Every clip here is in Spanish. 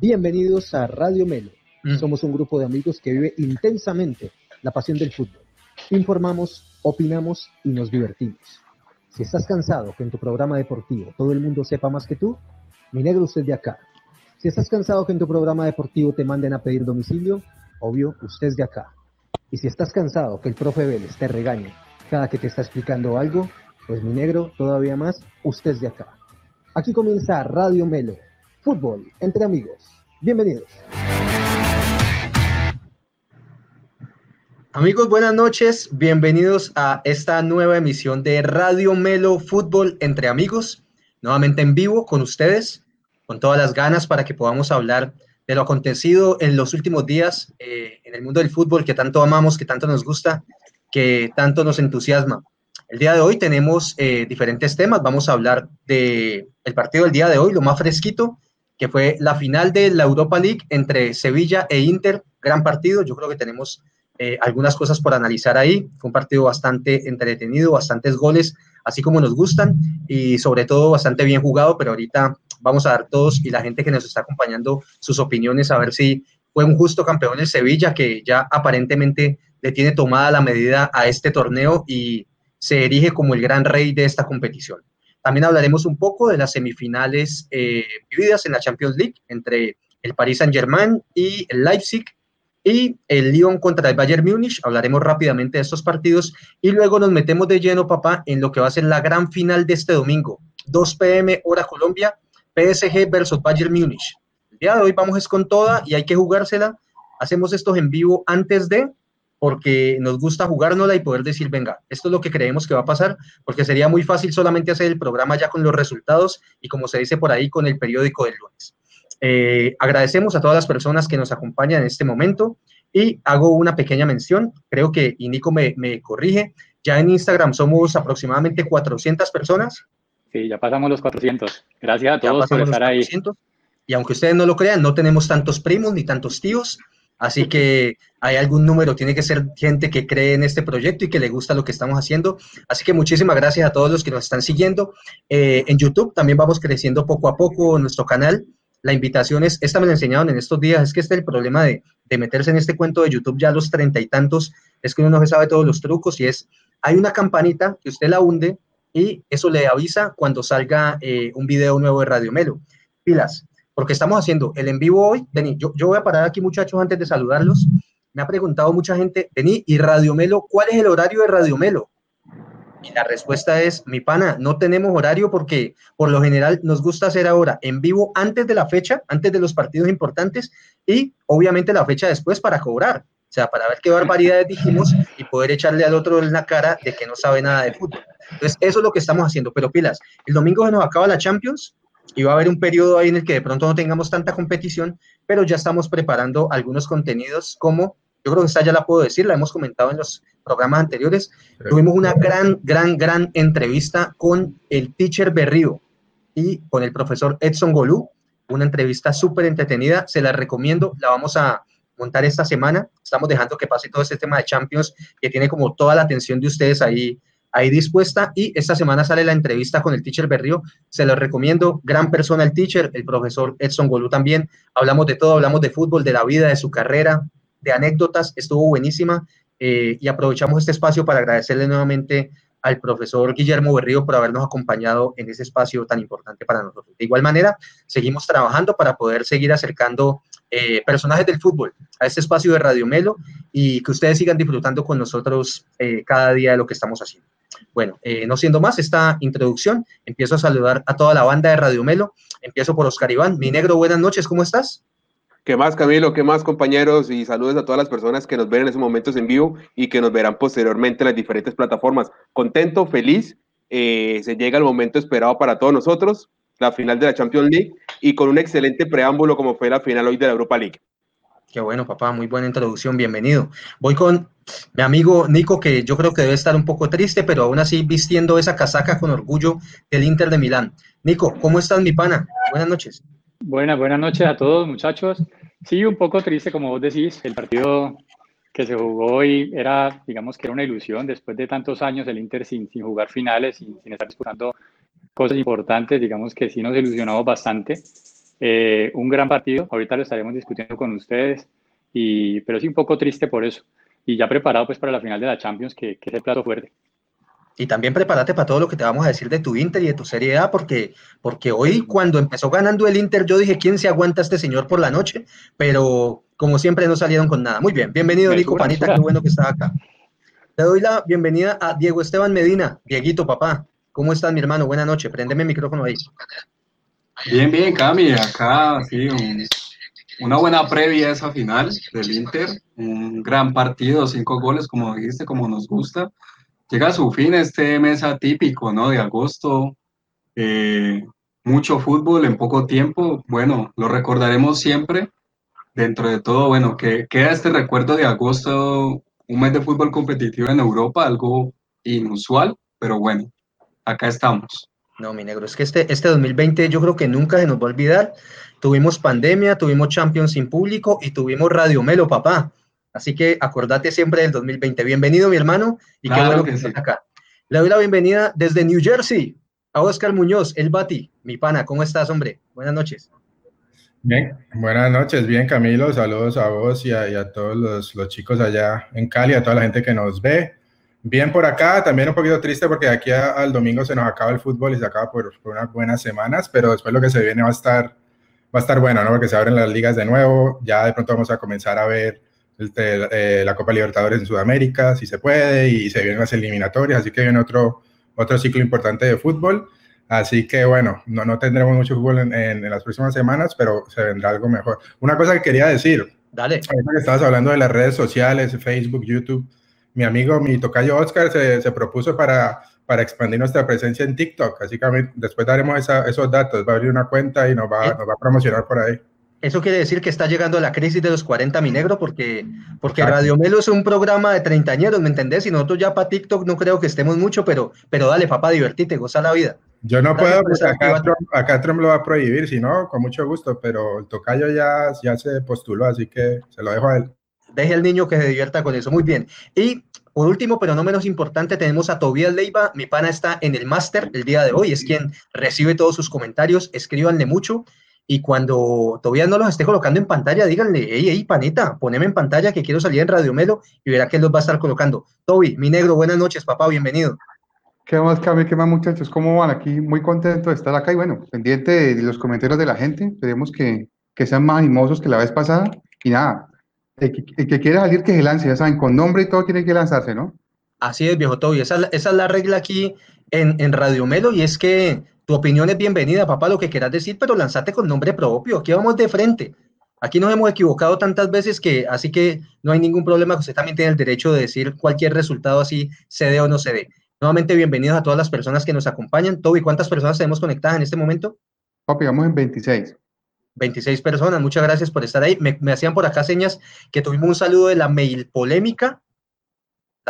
Bienvenidos a Radio Melo. Mm. Somos un grupo de amigos que vive intensamente la pasión del fútbol. Informamos, opinamos y nos divertimos. Si estás cansado que en tu programa deportivo todo el mundo sepa más que tú, mi negro usted de acá. Si estás cansado que en tu programa deportivo te manden a pedir domicilio, obvio, usted es de acá. Y si estás cansado que el profe Vélez te regañe cada que te está explicando algo, pues mi negro, todavía más, usted es de acá. Aquí comienza Radio Melo, fútbol entre amigos. Bienvenidos. Amigos, buenas noches. Bienvenidos a esta nueva emisión de Radio Melo Fútbol entre amigos. Nuevamente en vivo con ustedes, con todas las ganas para que podamos hablar de lo acontecido en los últimos días eh, en el mundo del fútbol que tanto amamos, que tanto nos gusta, que tanto nos entusiasma. El día de hoy tenemos eh, diferentes temas. Vamos a hablar del el partido del día de hoy, lo más fresquito, que fue la final de la Europa League entre Sevilla e Inter. Gran partido. Yo creo que tenemos eh, algunas cosas por analizar ahí. Fue un partido bastante entretenido, bastantes goles, así como nos gustan, y sobre todo bastante bien jugado, pero ahorita vamos a dar todos y la gente que nos está acompañando sus opiniones a ver si fue un justo campeón el Sevilla, que ya aparentemente le tiene tomada la medida a este torneo y se erige como el gran rey de esta competición. También hablaremos un poco de las semifinales eh, vividas en la Champions League entre el Paris Saint-Germain y el Leipzig, y el Lyon contra el Bayern Múnich. Hablaremos rápidamente de estos partidos y luego nos metemos de lleno, papá, en lo que va a ser la gran final de este domingo, 2 pm hora Colombia, PSG versus Bayern Múnich. El día de hoy vamos es con toda y hay que jugársela. Hacemos estos en vivo antes de porque nos gusta jugárnosla y poder decir, venga, esto es lo que creemos que va a pasar, porque sería muy fácil solamente hacer el programa ya con los resultados y como se dice por ahí, con el periódico del lunes. Eh, agradecemos a todas las personas que nos acompañan en este momento y hago una pequeña mención, creo que y Nico me, corrige, ya en Instagram somos aproximadamente 400 personas. Sí, ya pasamos los 400. Gracias a todos por estar ahí. Y aunque ustedes no lo crean, no tenemos tantos primos ni tantos tíos, así que hay algún número, tiene que ser gente que cree en este proyecto y que le gusta lo que estamos haciendo. Así que muchísimas gracias a todos los que nos están siguiendo. Eh, en YouTube también vamos creciendo poco a poco nuestro canal la invitación es, esta me la enseñaron en estos días, es que este es el problema de, meterse en este cuento de YouTube ya los treinta y tantos, es que uno no sabe todos los trucos y es, hay una campanita que usted la hunde y eso le avisa cuando salga eh, un video nuevo de Radio Melo. Pilas, porque estamos haciendo el en vivo hoy. Denis, yo, yo voy a parar aquí muchachos antes de saludarlos. Me ha preguntado mucha gente, Denis, ¿y Radio Melo? ¿Cuál es el horario de Radio Melo? Y la respuesta es, mi pana, no tenemos horario porque por lo general nos gusta hacer ahora en vivo antes de la fecha, antes de los partidos importantes y obviamente la fecha después para cobrar. O sea, para ver qué barbaridades dijimos y poder echarle al otro en la cara de que no sabe nada de fútbol. Entonces, eso es lo que estamos haciendo. Pero pilas, el domingo se nos acaba la Champions y va a haber un periodo ahí en el que de pronto no tengamos tanta competición, pero ya estamos preparando algunos contenidos como yo creo que esta ya la puedo decir, la hemos comentado en los programas anteriores. Tuvimos una gran, gran, gran entrevista con el teacher Berrío y con el profesor Edson Golú. Una entrevista súper entretenida, se la recomiendo, la vamos a montar esta semana. Estamos dejando que pase todo este tema de Champions, que tiene como toda la atención de ustedes ahí, ahí dispuesta. Y esta semana sale la entrevista con el teacher Berrío. Se lo recomiendo. Gran persona el teacher, el profesor Edson Golú también. Hablamos de todo, hablamos de fútbol, de la vida, de su carrera, de anécdotas, estuvo buenísima eh, y aprovechamos este espacio para agradecerle nuevamente al profesor Guillermo Berrío por habernos acompañado en ese espacio tan importante para nosotros. De igual manera, seguimos trabajando para poder seguir acercando eh, personajes del fútbol a este espacio de Radio Melo y que ustedes sigan disfrutando con nosotros eh, cada día de lo que estamos haciendo. Bueno, no siendo más esta introducción, empiezo a saludar a toda la banda de Radio Melo. Empiezo por Oscar Iván. Mi negro, buenas noches, ¿cómo estás? ¿Qué más, Camilo? ¿Qué más, compañeros? Y saludos a todas las personas que nos ven en esos momentos en vivo y que nos verán posteriormente en las diferentes plataformas. Contento, feliz. Eh, se llega el momento esperado para todos nosotros, la final de la Champions League, y con un excelente preámbulo como fue la final hoy de la Europa League. Qué bueno, papá, muy buena introducción, bienvenido. Voy con mi amigo Nico, que yo creo que debe estar un poco triste, pero aún así vistiendo esa casaca con orgullo del Inter de Milán. Nico, ¿cómo estás, mi pana? Buenas noches. Buenas, buenas noches a todos, muchachos. Sí, un poco triste, como vos decís, el partido que se jugó hoy era, digamos que era una ilusión, después de tantos años el Inter sin, sin jugar finales, sin, sin estar disputando cosas importantes, digamos que sí nos ilusionamos bastante. Eh, un gran partido, ahorita lo estaremos discutiendo con ustedes, y, pero sí un poco triste por eso. Y ya preparado pues para la final de la Champions, que, que es el plato fuerte. Y también prepárate para todo lo que te vamos a decir de tu Inter y de tu Serie A, porque, porque hoy cuando empezó ganando el Inter, yo dije, ¿quién se aguanta a este señor por la noche? Pero como siempre no salieron con nada. Muy bien, bienvenido Nico Panita, qué bueno que estás acá. Te doy la bienvenida a Diego Esteban Medina. Dieguito, papá, ¿cómo estás mi hermano? Buenas noches, préndeme el micrófono ahí. Bien, bien, Cami, acá sí, una buena previa a esa final del Inter, un gran partido, cinco goles, como dijiste, como nos gusta llega a su fin este mes atípico, ¿no? De agosto, eh, mucho fútbol en poco tiempo, bueno, lo recordaremos siempre. Dentro de todo, bueno, que queda este recuerdo de agosto, un mes de fútbol competitivo en Europa, algo inusual, pero bueno, acá estamos. No, mi negro, es que este, este 2020 yo creo que nunca se nos va a olvidar. Tuvimos pandemia, tuvimos Champions sin público y tuvimos Radio Melo, papá. Así que acordate siempre del 2020. Bienvenido, mi hermano, y qué bueno que, estés acá. Le doy la bienvenida desde New Jersey a Oscar Muñoz, el Bati, mi pana. ¿Cómo estás, hombre? Buenas noches. Bien, buenas noches, bien Camilo, saludos a vos y a, todos los, chicos allá en Cali, a toda la gente que nos ve. Bien por acá, también un poquito triste porque de aquí al domingo se nos acaba el fútbol y se acaba por, por, unas buenas semanas, pero después lo que se viene va a estar, va a estar bueno, ¿no? Porque se abren las ligas de nuevo, ya de pronto vamos a comenzar a ver este, la Copa Libertadores en Sudamérica, si se puede, y se vienen las eliminatorias, así que viene otro, otro ciclo importante de fútbol. Así que bueno, no, no tendremos mucho fútbol en, en, las próximas semanas, pero se vendrá algo mejor. Una cosa que quería decir, Dale. que estabas hablando de las redes sociales, Facebook, YouTube, mi amigo, mi tocayo Oscar se, se propuso para, para expandir nuestra presencia en TikTok, así que después daremos esa, esos datos, va a abrir una cuenta y nos va, nos va a promocionar por ahí. Eso quiere decir que está llegando la crisis de los 40, mi negro, porque, porque Radio Melo es un programa de treintañeros, ¿me entendés? Y nosotros ya para TikTok no creo que estemos mucho, pero, pero dale, papá, divertite, goza la vida. Yo no puedo, porque acá Trump, acá Trump, lo va a prohibir, si no, con mucho gusto, pero el tocayo ya, ya se postuló, así que se lo dejo a él. Deje al niño que se divierta con eso, muy bien. Y por último, pero no menos importante, tenemos a Tobías Leiva. Mi pana está en el máster el día de hoy, es quien recibe todos sus comentarios. Escríbanle mucho. Y cuando todavía no los esté colocando en pantalla, díganle, hey, hey, paneta, poneme en pantalla que quiero salir en Radio Melo y verá que los va a estar colocando. Toby, mi negro, buenas noches, papá, bienvenido. ¿Qué más, Cami? ¿Qué más, muchachos? ¿Cómo van? Aquí muy contento de estar acá y bueno, pendiente de los comentarios de la gente. Esperemos que, que sean más animosos que la vez pasada. Y nada, el que, el que quiera salir, que se lance, ya saben, con nombre y todo tiene que lanzarse, ¿no? Así es, viejo Toby. Esa, esa es la regla aquí en, en Radio Melo y es que tu opinión es bienvenida, papá, lo que quieras decir, pero lanzate con nombre propio. Aquí vamos de frente. Aquí nos hemos equivocado tantas veces que así que no hay ningún problema. Usted también tiene el derecho de decir cualquier resultado así, se dé o no se dé. Nuevamente, bienvenidos a todas las personas que nos acompañan. Toby, ¿cuántas personas tenemos conectadas en este momento? Papi, vamos en 26. 26 personas, muchas gracias por estar ahí. Me, me hacían por acá señas que tuvimos un saludo de la mail polémica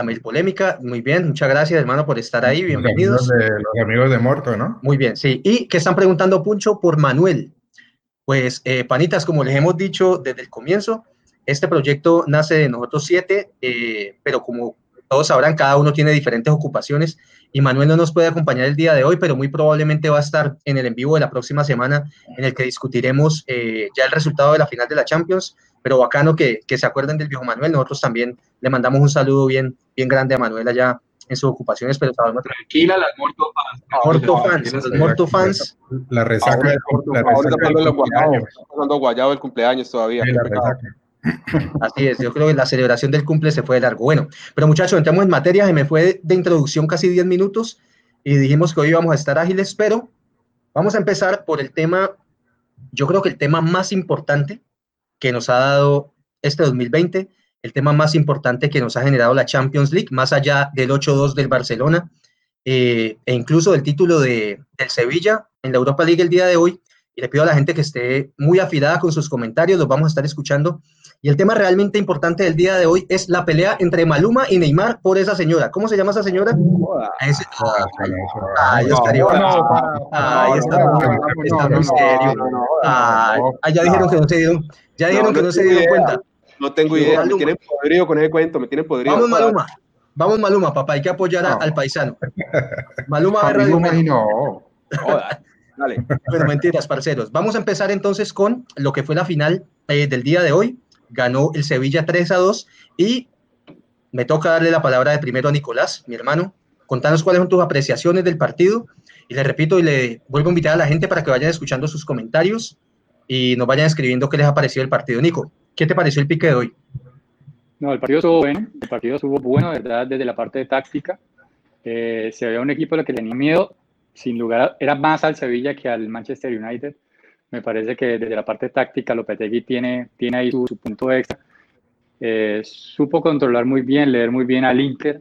mail polémica. Muy bien, muchas gracias, hermano, por estar ahí. Bienvenidos. Los amigos de, los amigos de Morto, ¿no? Muy bien, sí. Y que están preguntando, Puncho, por Manuel. Pues, eh, panitas, como les hemos dicho desde el comienzo, este proyecto nace de nosotros siete, eh, pero como todos sabrán, cada uno tiene diferentes ocupaciones y Manuel no nos puede acompañar el día de hoy, pero muy probablemente va a estar en el en vivo de la próxima semana en el que discutiremos eh, ya el resultado de la final de la Champions, pero bacano que, que, se acuerden del viejo Manuel. Nosotros también le mandamos un saludo bien, bien grande a Manuel allá en sus ocupaciones, pero sabemos Tranquila, las Morto fans. Morto fans, los Morto fans. La resaca de la resaca del cumpleaños. guayado el cumpleaños todavía. Así es, yo creo que la celebración del cumple se fue de largo. Bueno, pero muchachos, entramos en materia, se me fue de introducción casi 10 minutos y dijimos que hoy íbamos a estar ágiles, pero vamos a empezar por el tema, yo creo que el tema más importante que nos ha dado este 2020, el tema más importante que nos ha generado la Champions League, más allá del 8-2 del Barcelona eh, e incluso del título de, del Sevilla en la Europa League el día de hoy. Y le pido a la gente que esté muy afilada con sus comentarios, los vamos a estar escuchando. Y el tema realmente importante del día de hoy es la pelea entre Maluma y Neymar por esa señora. ¿Cómo se llama esa señora? Ahí está. muy serio. ya dijeron que no se dieron ya dijeron que no se dieron cuenta. No tengo idea, me tienen podrido con ese cuento, me tienen podrido. Vamos, Maluma. Vamos, Maluma, papá, hay que apoyar al paisano. Maluma a no. Bueno, mentiras, parceros. Vamos a empezar entonces con lo que fue la final eh, del día de hoy. Ganó el Sevilla 3 a 2 y me toca darle la palabra de primero a Nicolás, mi hermano. Contanos cuáles son tus apreciaciones del partido. Y le repito y le vuelvo a invitar a la gente para que vayan escuchando sus comentarios y nos vayan escribiendo qué les ha parecido el partido. Nico, ¿qué te pareció el pique de hoy? No, el partido estuvo bueno, el partido estuvo bueno, ¿verdad? Desde la parte de táctica. Eh, se veía un equipo al que tenía miedo, sin lugar, era más al Sevilla que al Manchester United. Me parece que desde la parte táctica Lopetegui tiene, tiene ahí su, punto extra. Eh, supo controlar muy bien, leer muy bien al Inter.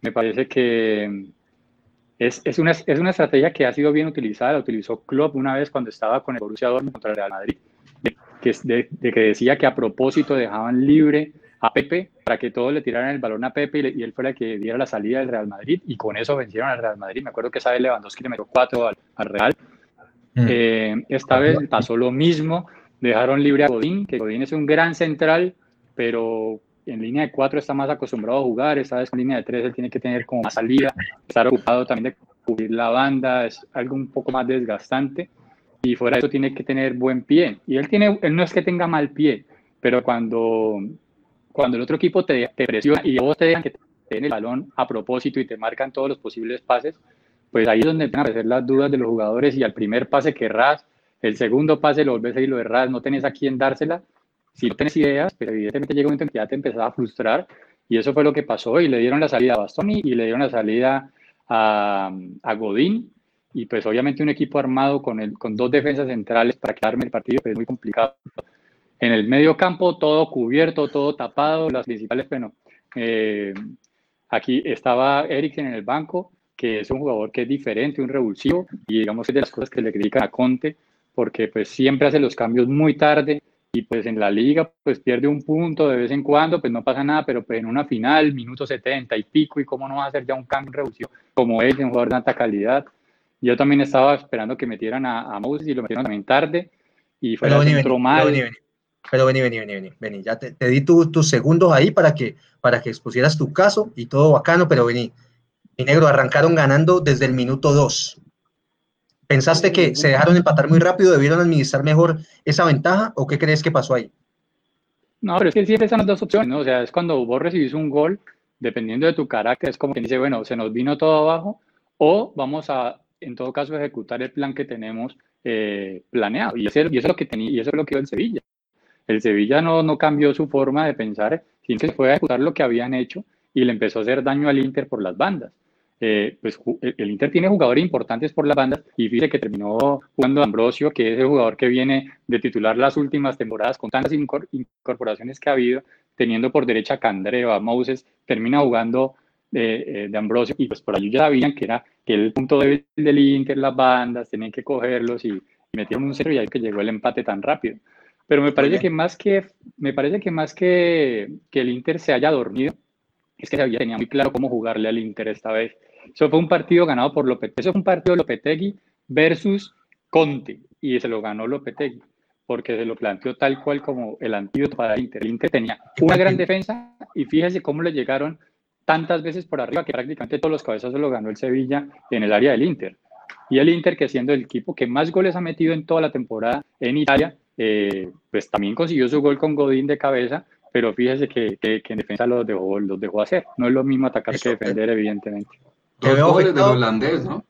Me parece que es, es, una, es una estrategia que ha sido bien utilizada. La utilizó Klopp una vez cuando estaba con el Borussia Dortmund contra el Real Madrid, de que, de que decía que a propósito dejaban libre a Pepe para que todos le tiraran el balón a Pepe y, él fuera el que diera la salida del Real Madrid y con eso vencieron al Real Madrid. Me acuerdo que esa vez Lewandowski le metió cuatro al, Real. Mm. Eh, esta vez pasó lo mismo, dejaron libre a Godín, que Godín es un gran central, pero en línea de cuatro está más acostumbrado a jugar, esta vez en línea de tres él tiene que tener como más salida, estar ocupado también de cubrir la banda, es algo un poco más desgastante y fuera de eso tiene que tener buen pie. Y él, tiene, él no es que tenga mal pie, pero cuando cuando el otro equipo te, presiona y vos te dejan que te den el balón a propósito y te marcan todos los posibles pases, pues ahí es donde empiezan a aparecer las dudas de los jugadores y al primer pase querrás, el segundo pase lo volvés a ir lo errás, no tenés a quién dársela, si no tenés ideas, pero evidentemente llega un momento en que ya a frustrar y eso fue lo que pasó y le dieron la salida a Bastoni y le dieron la salida a, a Godín y pues obviamente un equipo armado con, con dos defensas centrales para quedarme el partido pues es muy complicado. En el medio campo todo cubierto, todo tapado, las principales, bueno, eh, aquí estaba Eriksen en el banco, que es un jugador que es diferente, un revulsivo, y digamos es de las cosas que le critican a Conte, porque pues siempre hace los cambios muy tarde, y pues en la liga pues pierde un punto de vez en cuando, pues no pasa nada, pero pues en una final, minuto 70 y pico, y cómo no va a hacer ya un cambio revulsivo como él, un jugador de alta calidad. Yo también estaba esperando que metieran a, a Moses y lo metieron también tarde, y fue el mal. Pero vení, vení, vení, vení, Ya te, di tus segundos ahí para que, para que expusieras tu caso y todo bacano, pero vení. Mi negro, arrancaron ganando desde el minuto 2. ¿Pensaste que se dejaron empatar muy rápido, debieron administrar mejor esa ventaja o qué crees que pasó ahí? No, pero es que siempre están las dos opciones, ¿no? O sea, es cuando vos recibís un gol, dependiendo de tu carácter, es como que dice, bueno, se nos vino todo abajo o vamos a, en todo caso, ejecutar el plan que tenemos eh, planeado. Y eso, y es lo que tenía, y eso es lo que iba el Sevilla. El Sevilla no, no cambió su forma de pensar, sino que fue a ejecutar lo que habían hecho y le empezó a hacer daño al Inter por las bandas. Eh, pues el Inter tiene jugadores importantes por las bandas y fíjate que terminó jugando Ambrosio, que es el jugador que viene de titular las últimas temporadas con tantas incorporaciones que ha habido, teniendo por derecha a Candreva, a Moses, termina jugando eh, eh, de Ambrosio y pues por allí ya sabían que era que el punto débil del Inter, las bandas, tenían que cogerlos y, metieron un cero y ahí que llegó el empate tan rápido. Pero me parece que más que, me parece que más que, que el Inter se haya dormido, es que había tenía muy claro cómo jugarle al Inter esta vez. Eso fue un partido ganado por Lopetegui. Eso fue un partido de Lopetegui versus Conte. Y se lo ganó Lopetegui. Porque se lo planteó tal cual como el antídoto para el Inter. El Inter tenía una gran defensa y fíjese cómo le llegaron tantas veces por arriba que prácticamente todos los cabezazos lo ganó el Sevilla en el área del Inter. Y el Inter, que siendo el equipo que más goles ha metido en toda la temporada en Italia, eh, pues también consiguió su gol con Godín de cabeza, pero fíjese que, que, en defensa los dejó, los dejó hacer. No es lo mismo atacar que defender, evidentemente. Te veo, afectado, holandés, ¿no?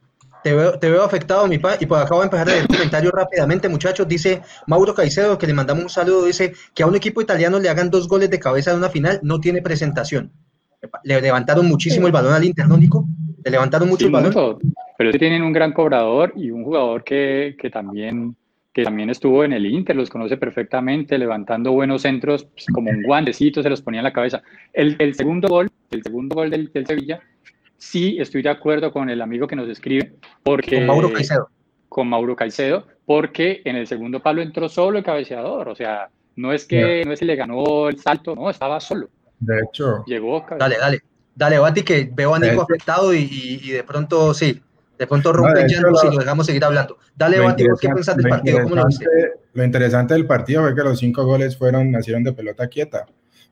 te, veo, te veo afectado, mi pa, y pues acabo de empezar el comentario rápidamente, muchachos. Dice Mauro Caicedo, que le mandamos un saludo, dice que a un equipo italiano le hagan dos goles de cabeza en una final, no tiene presentación. Le levantaron muchísimo el balón al Inter, ¿no, Nico? Le levantaron mucho el balón. pero sí tienen un gran cobrador y un jugador que, que también que también estuvo en el Inter, los conoce perfectamente, levantando buenos centros, pues, como un guantecito, se los ponía en la cabeza. El, el segundo gol, el segundo gol del, del, Sevilla, sí estoy de acuerdo con el amigo que nos escribe, porque... Con Mauro Caicedo. Con Mauro Caicedo, porque en el segundo palo entró solo el cabeceador, o sea, no es que, no es que le ganó el salto, no, estaba solo. De hecho. Llegó. Dale, dale. Dale, Bati, que veo a Nico afectado y, y, y de pronto sí, de pronto rompe no, llanto si lo dejamos seguir hablando. Dale, Bati, ¿qué pensás del partido? ¿Cómo lo viste? Lo interesante del partido fue que los cinco goles fueron, nacieron de pelota quieta.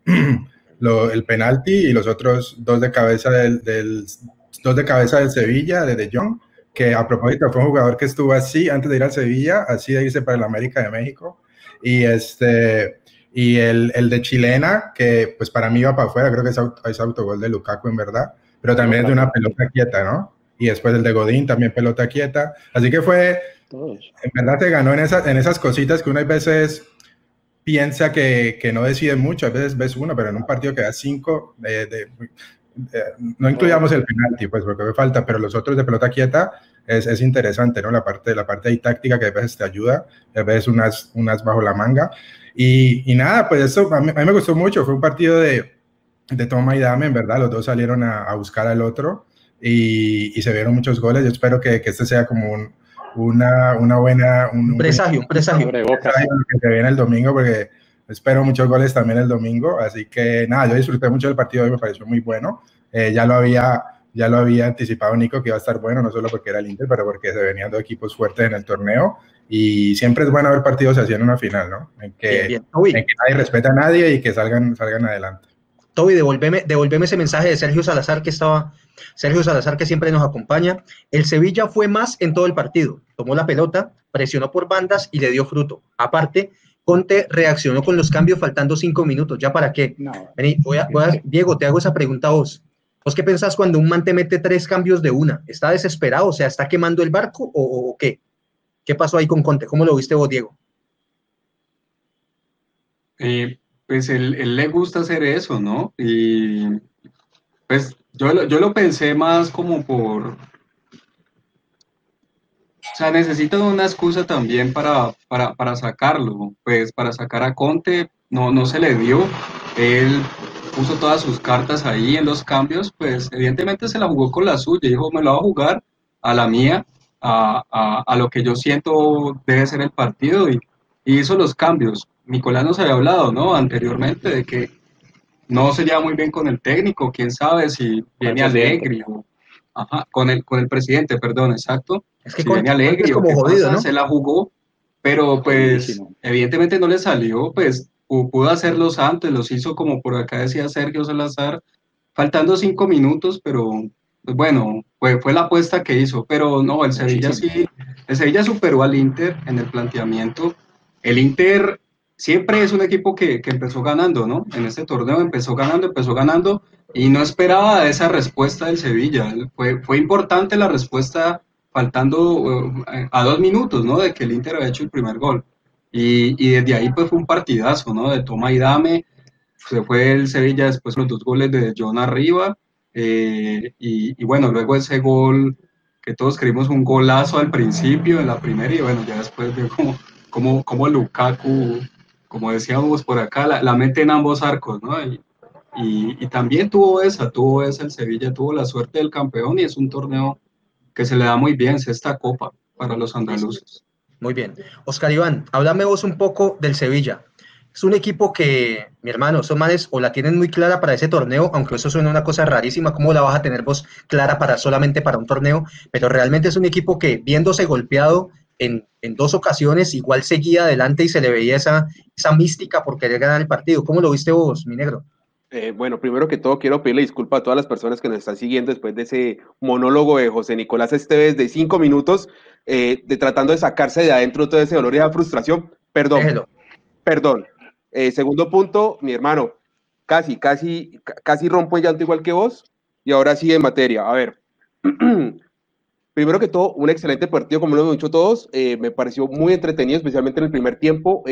lo, el penalti y los otros dos de cabeza del, del, dos de cabeza del Sevilla, de De Jong, que a propósito fue un jugador que estuvo así antes de ir al Sevilla, así de irse para el América de México. Y este y el, el de Chilena, que pues para mí va para afuera, creo que es, es autogol de Lukaku en verdad, pero también es de una pelota quieta, ¿no? Y después el de Godín, también pelota quieta. Así que fue, en verdad te ganó en, esas en esas cositas que uno a veces piensa que, que, no decide mucho, a veces ves uno, pero en un partido que da cinco, de, no incluyamos el penalti, pues porque me falta, pero los otros de pelota quieta es, es, interesante, ¿no? La parte, la parte ahí táctica que a veces te ayuda, a veces unas, unas bajo la manga. Y, y nada, pues eso a mí, me gustó mucho, fue un partido de, de toma y dame, en verdad, los dos salieron a, a buscar al otro y, y, se vieron muchos goles. Yo espero que, que este sea como un, una, una buena... Un, presagio, un presagio. Que se viene el domingo porque espero muchos goles también el domingo. Así que nada, yo disfruté mucho del partido hoy, me pareció muy bueno. Eh, ya lo había ya lo había anticipado Nico que iba a estar bueno, no solo porque era el Inter, pero porque se venían dos equipos fuertes en el torneo. Y siempre es bueno ver partidos así en una final, ¿no? En que, bien, bien. En que nadie respeta a nadie y que salgan, salgan adelante. Toby, devolveme, devolveme ese mensaje de Sergio Salazar que estaba, Sergio Salazar que siempre nos acompaña. El Sevilla fue más en todo el partido. Tomó la pelota, presionó por bandas y le dio fruto. Aparte, Conte reaccionó con los cambios faltando cinco minutos. ¿Ya para qué? No. Vení, voy a, voy a, Diego, te hago esa pregunta a vos. ¿Vos qué pensás cuando un man te mete tres cambios de una? ¿Está desesperado? O sea, ¿está quemando el barco o, o qué? ¿Qué pasó ahí con Conte? ¿Cómo lo viste vos, Diego? Eh, pues él, él, le gusta hacer eso, ¿no? Y pues yo, yo lo pensé más como por... O sea, necesita una excusa también para, para, para sacarlo. Pues para sacar a Conte no, no se le dio. Él puso todas sus cartas ahí en los cambios, pues evidentemente se la jugó con la suya, dijo, me lo voy a jugar a la mía, a, a, a lo que yo siento debe ser el partido y, y, hizo los cambios. Nicolás nos había hablado, ¿no? Anteriormente de que no se lleva muy bien con el técnico, quién sabe si viene alegre o... Ajá, con el, con el presidente, perdón, exacto. Es que viene alegre es como jodido, ¿no? se la jugó, pero pues evidentemente no le salió, pues pudo hacerlos antes, los hizo como por acá decía Sergio Salazar, faltando cinco minutos, pero pues bueno, fue, fue la apuesta que hizo, pero no, el Sevilla sí, el Sevilla superó al Inter en el planteamiento. El Inter siempre es un equipo que, que empezó ganando, ¿no? En este torneo empezó ganando, empezó ganando y no esperaba esa respuesta del Sevilla. Fue, fue importante la respuesta faltando uh, a dos minutos, ¿no? De que el Inter había hecho el primer gol. Y, y, desde ahí pues fue un partidazo, ¿no? De toma y dame. Se fue el Sevilla después los dos goles de John arriba. Eh, y, y, bueno, luego ese gol que todos creímos un golazo al principio en la primera y bueno, ya después de como, como, como Lukaku, como decíamos por acá, la, la mete en ambos arcos, ¿no? Y, y, y, también tuvo esa, tuvo esa el Sevilla, tuvo la suerte del campeón y es un torneo que se le da muy bien, esta copa para los andaluces. Muy bien. Oscar Iván, háblame vos un poco del Sevilla. Es un equipo que, mi hermano, esos manes o la tienen muy clara para ese torneo, aunque eso suena una cosa rarísima, ¿cómo la vas a tener vos clara para solamente para un torneo? Pero realmente es un equipo que, viéndose golpeado en, en dos ocasiones, igual seguía adelante y se le veía esa, esa mística por querer ganar el partido. ¿Cómo lo viste vos, mi negro? Eh, bueno, primero que todo quiero pedirle disculpas a todas las personas que nos están siguiendo después de ese monólogo de José Nicolás Esteves de cinco minutos, eh, de tratando de sacarse de adentro todo ese dolor y esa frustración. Perdón, Déjelo. perdón. Eh, segundo punto, mi hermano, casi, casi, casi rompo el llanto igual que vos. Y ahora sí en materia. A ver, primero que todo, un excelente partido, como lo hemos dicho todos. Me pareció muy entretenido, especialmente en el primer tiempo.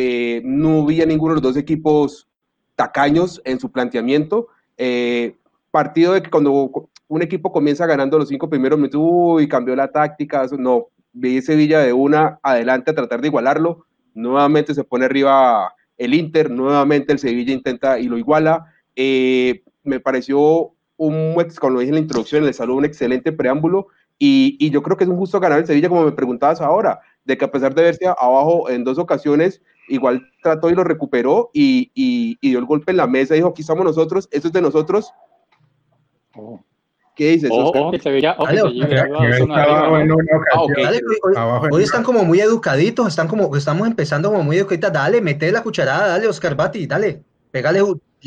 no vi a ninguno de los dos equipos tacaños en su planteamiento. Eh, partido de que cuando un equipo comienza ganando los cinco primeros minutos, uy, cambió la táctica, eso, no, vi Sevilla de una adelante a tratar de igualarlo, nuevamente se pone arriba el Inter, nuevamente el Sevilla intenta y lo iguala, eh, me pareció un, como lo dije en la introducción, le salió un excelente preámbulo y, y, yo creo que es un justo ganar el Sevilla, como me preguntabas ahora, de que a pesar de verse abajo en dos ocasiones, igual trató y lo recuperó y, y, y, dio el golpe en la mesa y dijo, aquí estamos nosotros, esto es de nosotros. Oh. ¿Qué dices? Hoy están como muy educaditos, están como, estamos empezando como muy educaditos. Dale, mete la cucharada, dale, Oscar Bati, dale, pégale.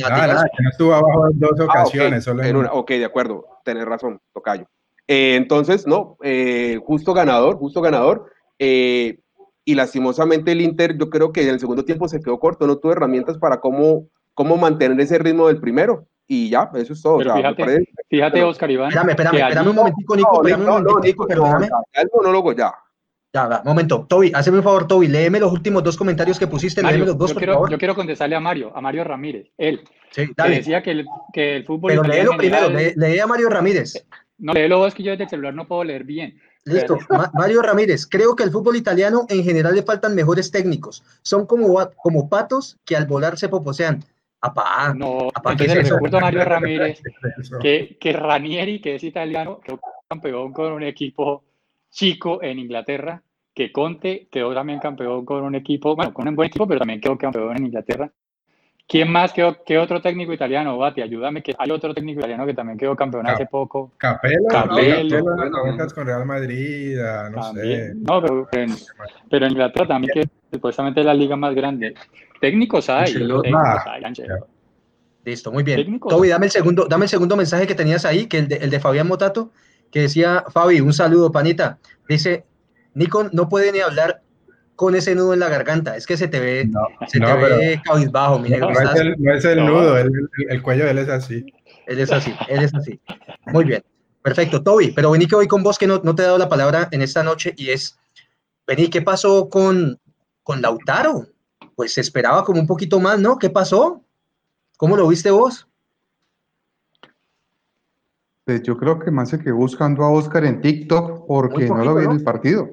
Ah, no estuvo abajo en dos ocasiones, ah, okay. solo en una. Ok, de acuerdo, tenés razón, Tocayo. Eh, entonces, no, eh, justo ganador, justo ganador. Eh, y lastimosamente el Inter, yo creo que en el segundo tiempo se quedó corto, no tuvo herramientas para cómo, cómo mantener ese ritmo del primero. Y ya, eso es todo. Pero o sea, fíjate, parece- fíjate, Oscar Iván. Espérame, espérame, que espérame un momentico, Nico, No, no, no, Nico, pero ya el monólogo ya. Ya, va, momento. Toby, hazme un favor, Toby, léeme los últimos dos comentarios que pusiste, Mario, léeme los dos, yo, por quiero, favor. yo quiero contestarle a Mario, a Mario Ramírez. Él, Sí, que dale. decía que el, que el fútbol Pero léelo primero, general- lee, lee a Mario Ramírez. No, léelo vos que yo desde el celular no puedo leer bien. Listo. Ma- Mario Ramírez, creo que el fútbol italiano en general le faltan mejores técnicos. Son como, como patos que al volar se poposean. Apá, No, Apá, ¿qué entonces es recuerdo a Mario Ramírez que, que Ranieri, que es italiano, quedó campeón con un equipo chico en Inglaterra, que Conte quedó también campeón con un equipo, bueno, con un buen equipo, pero también quedó campeón en Inglaterra. ¿Quién más quedó, qué otro técnico italiano? Bati, ayúdame, que hay otro técnico italiano que también quedó campeón hace poco. Capello, Capello, Capello, bueno, las novetas con Real Madrid, ah, no sé. También. No, pero, pero en, pero en Inglaterra también, que supuestamente es la liga más grande. Técnicos hay, técnicos hay, listo, muy bien. Técnicos. Toby, dame el segundo, dame el segundo mensaje que tenías ahí, que el de, el de Fabián Motato, que decía, Fabi, un saludo, panita. Dice, Nico no puede ni hablar con ese nudo en la garganta, es que se te ve, No, se no, te pero ve cabizbajo, mi negro. no es estás- el, no es el No. nudo, el, el- el cuello de él es así. Él es así, él es así. Muy bien, perfecto. Toby, pero vení que voy con vos que no, no te he dado la palabra en esta noche y es, vení, ¿qué pasó con, con Lautaro? Pues se esperaba como un poquito más, ¿no? ¿Qué pasó? ¿Cómo lo viste vos? Pues yo creo que más se quedó buscando a Oscar en TikTok porque no lo vi en el partido.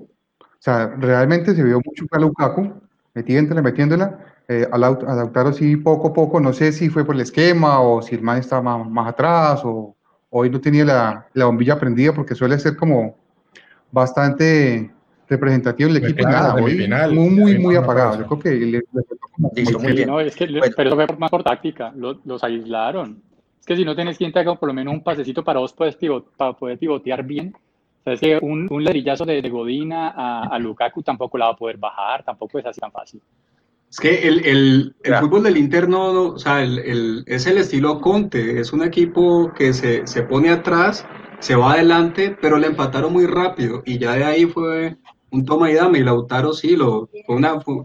O sea, realmente se vio mucho a Lukaku, metiéndola, metiéndola. Eh, a, Laut- a Lautaro sí, poco a poco, no sé si fue por el esquema o si el man estaba más, más atrás o hoy no tenía la, la bombilla prendida porque suele ser como bastante representativo el Pues equipo. y claro, nada, hoy semifinal, muy, muy, muy apagado. pasa. Yo creo que le, le faltó como Listo, muy muy bien. No, es que, le- Bueno. pero eso fue por- más por táctica, lo- los aislaron. Es que si no tenés quien te haga por lo menos un pasecito para vos puedes pivot- para poder pivotear bien. O sea, es que un, un ladrillazo de, de Godina a, a Lukaku tampoco la va a poder bajar, tampoco es así tan fácil. Es que el, el, el fútbol del Inter no, no, o sea, el, el- es el estilo Conte, es un equipo que se, se pone atrás, se va adelante, pero le empataron muy rápido y ya de ahí fue un toma y dame y Lautaro sí, lo, fue una, fue-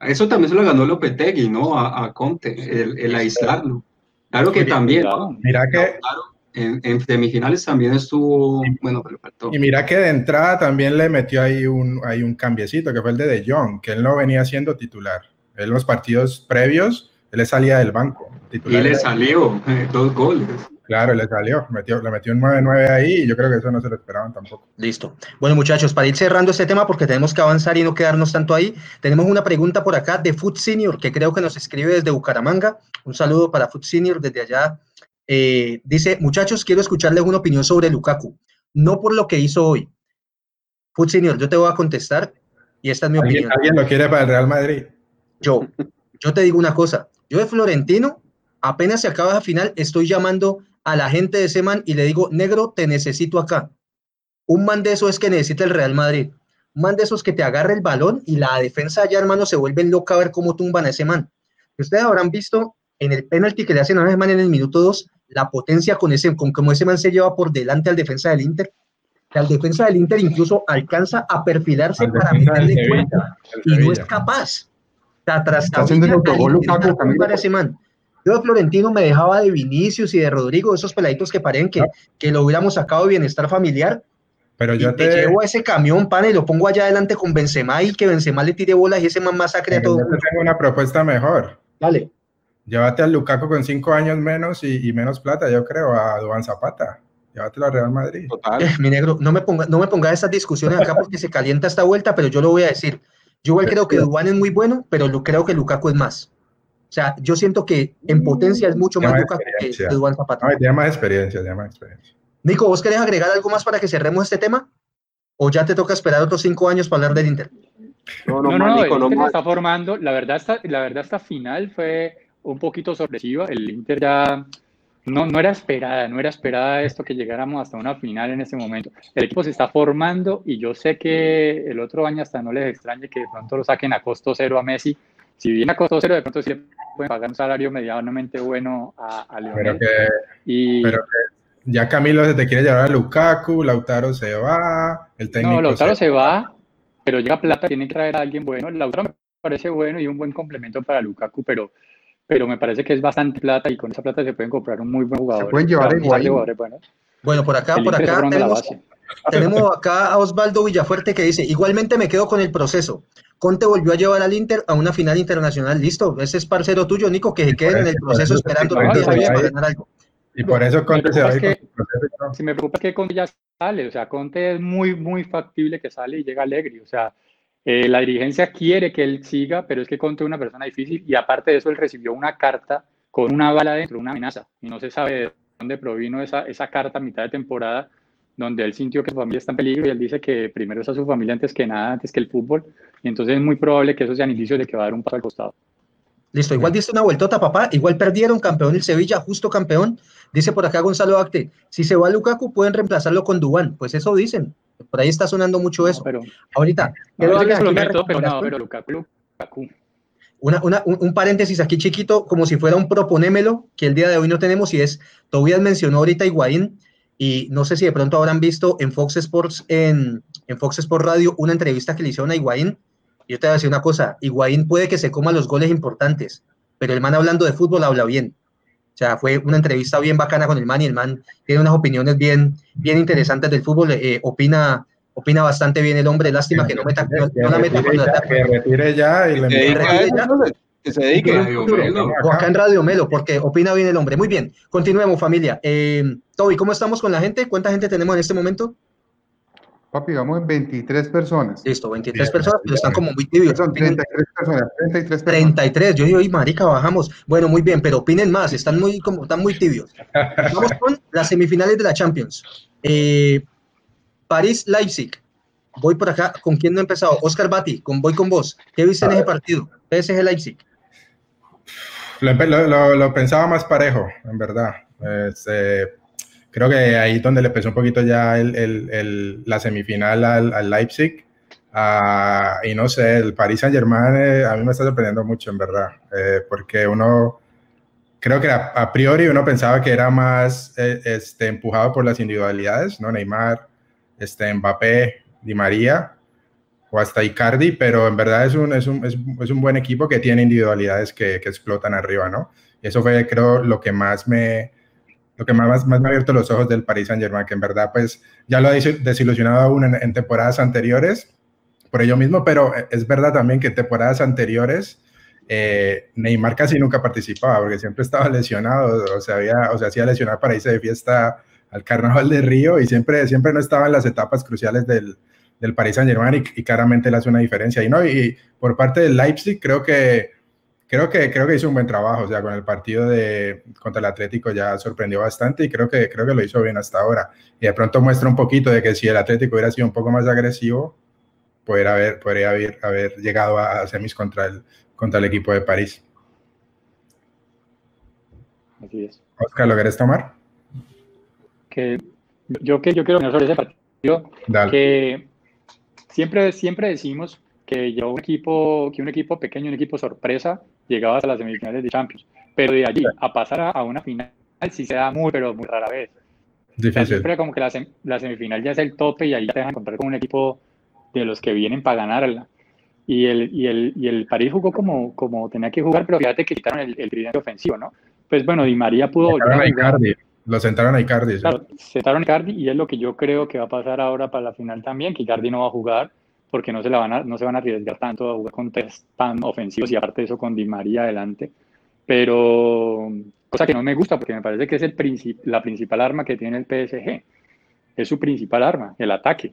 eso también se lo ganó Lopetegui, ¿no? A, a Conte, el, el aislarlo. Claro que también, Claro. Mira que, Lautaro en, en semifinales también estuvo, bueno, pero faltó. y mira que de entrada también le metió ahí un, ahí un cambiecito, que fue el de De Jong, que él no venía siendo titular. En los partidos previos, él le salía del banco. Y le salió eh, dos goles. Claro, le salió, metió, le metió un 9-9 ahí y yo creo que eso no se lo esperaban tampoco. Listo. Bueno, muchachos, para ir cerrando este tema, porque tenemos que avanzar y no quedarnos tanto ahí, tenemos una pregunta por acá de Food Senior, que creo que nos escribe desde Bucaramanga. Un saludo para Food Senior desde allá. Eh, dice, muchachos, quiero escucharles una opinión sobre Lukaku, no por lo que hizo hoy. Food Senior, yo te voy a contestar y esta es mi ¿Alguien, opinión. alguien lo quiere para el Real Madrid? Yo, yo te digo una cosa, yo de Florentino, apenas se acaba la final, estoy llamando a la gente de ese man y le digo, negro, te necesito acá. Un man de eso es que necesita el Real Madrid. Un man de esos que te agarra el balón y la defensa allá, hermano, se vuelve loca a ver cómo tumban a ese man. Ustedes habrán visto en el penalti que le hacen a ese man en el minuto 2, la potencia con ese, con cómo ese man se lleva por delante al defensa del Inter. Que al defensa del Inter incluso alcanza a perfilarse Al para meterle Sevilla, del y no es capaz. Tras Está haciendo el autogol Lukaku, Camilo. tumbar a ese man. Yo de Florentino me dejaba de Vinicius y de Rodrigo, esos peladitos que paren que, que lo hubiéramos sacado de bienestar familiar. Pero Y yo te te, llevo a ese camión, pan, y lo pongo allá adelante con Benzema y que Benzema le tire bolas y ese man masacre a todo. yo te tengo una propuesta mejor. Dale. Llévate al Lukaku con cinco años menos y, y menos plata, yo creo, a Duván Zapata. Llévatelo a Real Madrid. Total. Eh, mi negro, no me ponga, no me ponga estas discusiones acá porque se calienta esta vuelta, pero yo lo voy a decir. Yo igual creo que Dubán es muy bueno, pero lo, creo que Lukaku es más. O sea, yo siento que en potencia es mucho más de Lukaku que, que Duván Zapata. No, tiene más experiencia, tiene más experiencia. Nico, ¿vos querés agregar algo más para que cerremos este tema? ¿O ya te toca esperar otros cinco años para hablar del Inter? No, No, no, no, más, no, Nico, no se más. está formando. La verdad, esta, la verdad, esta final fue un poquito sorpresiva. El Inter ya no, no era esperada, no era esperada esto que llegáramos hasta una final en este momento. El equipo se está formando y yo sé que el otro año hasta no les extrañe que de pronto lo saquen a costo cero a Messi. Si viene a costo cero, de pronto sí le pueden pagar un salario medianamente bueno a, a Pero Leonel. que, y, pero que ya Camilo se te quiere llevar a Lukaku, Lautaro se va, el técnico. No, Lautaro se, va, pero llega plata, tiene que traer a alguien bueno. Lautaro me parece bueno y un buen complemento para Lukaku, pero, pero me parece que es bastante plata y con esa plata se pueden comprar un muy buen jugador. Se pueden llevar igual. Bueno, por acá, por acá tenemos, tenemos acá a Osvaldo Villafuerte que dice, igualmente me quedo con el proceso. Conte volvió a llevar al Inter a una final internacional. Listo, ese es parcero tuyo, Nico, que se quede en el proceso esperando para ganar algo. Y por eso Conte se va a ir Si me preocupa que Conte ya sale, o sea, Conte es muy, muy factible que sale y llega alegre. O sea, eh, la dirigencia quiere que él siga, pero es que Conte es una persona difícil y aparte de eso, él recibió una carta con una bala dentro, una amenaza, y no se sabe de dónde provino esa, esa carta a mitad de temporada donde él sintió que su familia está en peligro y él dice que primero está su familia antes que nada, antes que el fútbol, y entonces es muy probable que eso sean indicios de que va a dar un paso al costado. Listo, igual dice una vueltota, papá, igual perdieron campeón el Sevilla, justo campeón. Dice por acá Gonzalo Acte, si se va Lukaku pueden reemplazarlo con Dubán, pues eso dicen. Por ahí está sonando mucho eso. pero, Ahorita, pero, no, pero Lukaku, Lukaku. Una, una, un, paréntesis aquí chiquito, como si fuera un proponémelo, que el día de hoy no tenemos, y es, Tobias mencionó ahorita Higuaín, y no sé si de pronto habrán visto en Fox Sports, en, en Fox Sports Radio, una entrevista que le hicieron a Higuaín. Yo te voy a decir una cosa, Higuaín puede que se coma los goles importantes, pero el man hablando de fútbol habla bien. O sea, fue una entrevista bien bacana con el man y el man tiene unas opiniones bien, bien interesantes del fútbol. Eh, opina, opina bastante bien el hombre. Lástima que no, meta, no, la meta cuando Que retire ya y le que se dedique. O acá en Radio Melo, porque opina bien el hombre. Muy bien, continuemos familia. Eh, Toby, ¿cómo estamos con la gente? ¿Cuánta gente tenemos en este momento? Papi, vamos en 23 personas. Listo, 23 personas, pero están como muy tibios. Son 33 personas, 33 personas. 33, yo digo, marica, bajamos. Bueno, muy bien, pero opinen más, están muy, como, están muy tibios. Vamos con las semifinales de la Champions. Eh, París-Leipzig. Voy por acá, ¿con quién no he empezado? Oscar Bati, con, voy con vos. ¿Qué viste en ese partido? PSG-Leipzig. Lo, lo, pensaba más parejo, en verdad. Este, creo que ahí donde le pesó un poquito ya el, el, la semifinal al, al Leipzig. Uh, y no sé, el Paris Saint Germain eh, a mí me está sorprendiendo mucho, en verdad, eh, porque uno, creo que a, priori uno pensaba que era más eh, este, empujado por las individualidades, ¿no? Neymar, este, Mbappé, Di María, o hasta Icardi, pero en verdad es un, es un, es, un buen equipo que tiene individualidades que, que, explotan arriba, ¿no? Y eso fue, creo, lo que más me, lo que más, más me ha abierto los ojos del Paris Saint-Germain, que en verdad, pues, ya lo ha desilusionado aún en, temporadas anteriores, por ello mismo, pero es verdad también que en temporadas anteriores eh, Neymar casi nunca participaba, porque siempre estaba lesionado, o se, había, o se hacía lesionar para irse de fiesta al Carnaval de Río y siempre, siempre no estaba en las etapas cruciales del, del Paris Saint Germain y, claramente le hace una diferencia. Y, ¿no? y por parte del Leipzig creo que, creo, que, creo que hizo un buen trabajo, o sea, con el partido de, contra el Atlético ya sorprendió bastante y creo que, creo que lo hizo bien hasta ahora. Y de pronto muestra un poquito de que si el Atlético hubiera sido un poco más agresivo, podría haber, podría haber, haber llegado a, semis contra el, contra el equipo de París. Así es. Oscar, ¿lo querés tomar? Que yo que yo quiero sobre ese partido que siempre, siempre decimos que ya un equipo, que un equipo pequeño, un equipo sorpresa, llegaba hasta las semifinales de Champions. Pero de allí a pasar a, una final sí se da muy, pero muy rara vez. Difícil. siempre como que la, la, semifinal ya es el tope y ahí te dejan encontrar con un equipo de los que vienen para ganarla. Y el, y el, y el París jugó como, como tenía que jugar, pero fíjate que quitaron el, el tridente ofensivo, ¿no? Pues bueno, Di María pudo volver a. Lo sentaron a Icardi. Claro, sentaron a Icardi y es lo que yo creo que va a pasar ahora para la final también, que Icardi no va a jugar porque no se, la van a, no se van a arriesgar tanto a jugar con test tan ofensivos y aparte eso con Di María adelante. Pero cosa que no me gusta porque me parece que es el la principal arma que tiene el PSG. Es su principal arma, el ataque.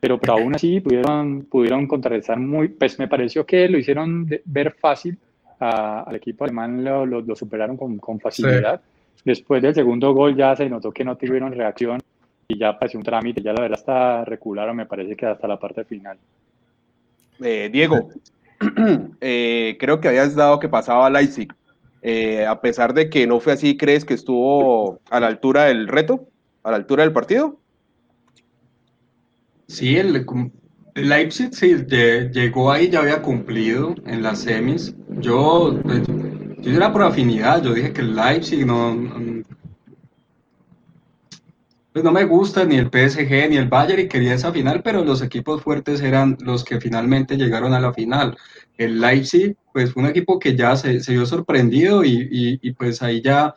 Pero, pero aún así pudieron, pudieron contrarrestar muy, pues me pareció que lo hicieron ver fácil al equipo alemán, lo, lo, superaron con, con facilidad. Después del segundo gol ya se notó que no tuvieron reacción y ya pasó un trámite, ya la verdad hasta recularon, me parece que hasta la parte final. Eh, Diego, eh, creo que habías dado que pasaba a Leipzig. Eh, a pesar de que no fue así, ¿crees que estuvo a la altura del reto? ¿A la altura del partido? Sí, el, Leipzig sí, llegó ahí, ya había cumplido en las semis. Yo, yo era por afinidad, yo dije que el Leipzig no, pues no me gusta ni el PSG ni el Bayern y quería esa final, pero los equipos fuertes eran los que finalmente llegaron a la final. El Leipzig, pues fue un equipo que ya se, se vio sorprendido y, y, pues ahí ya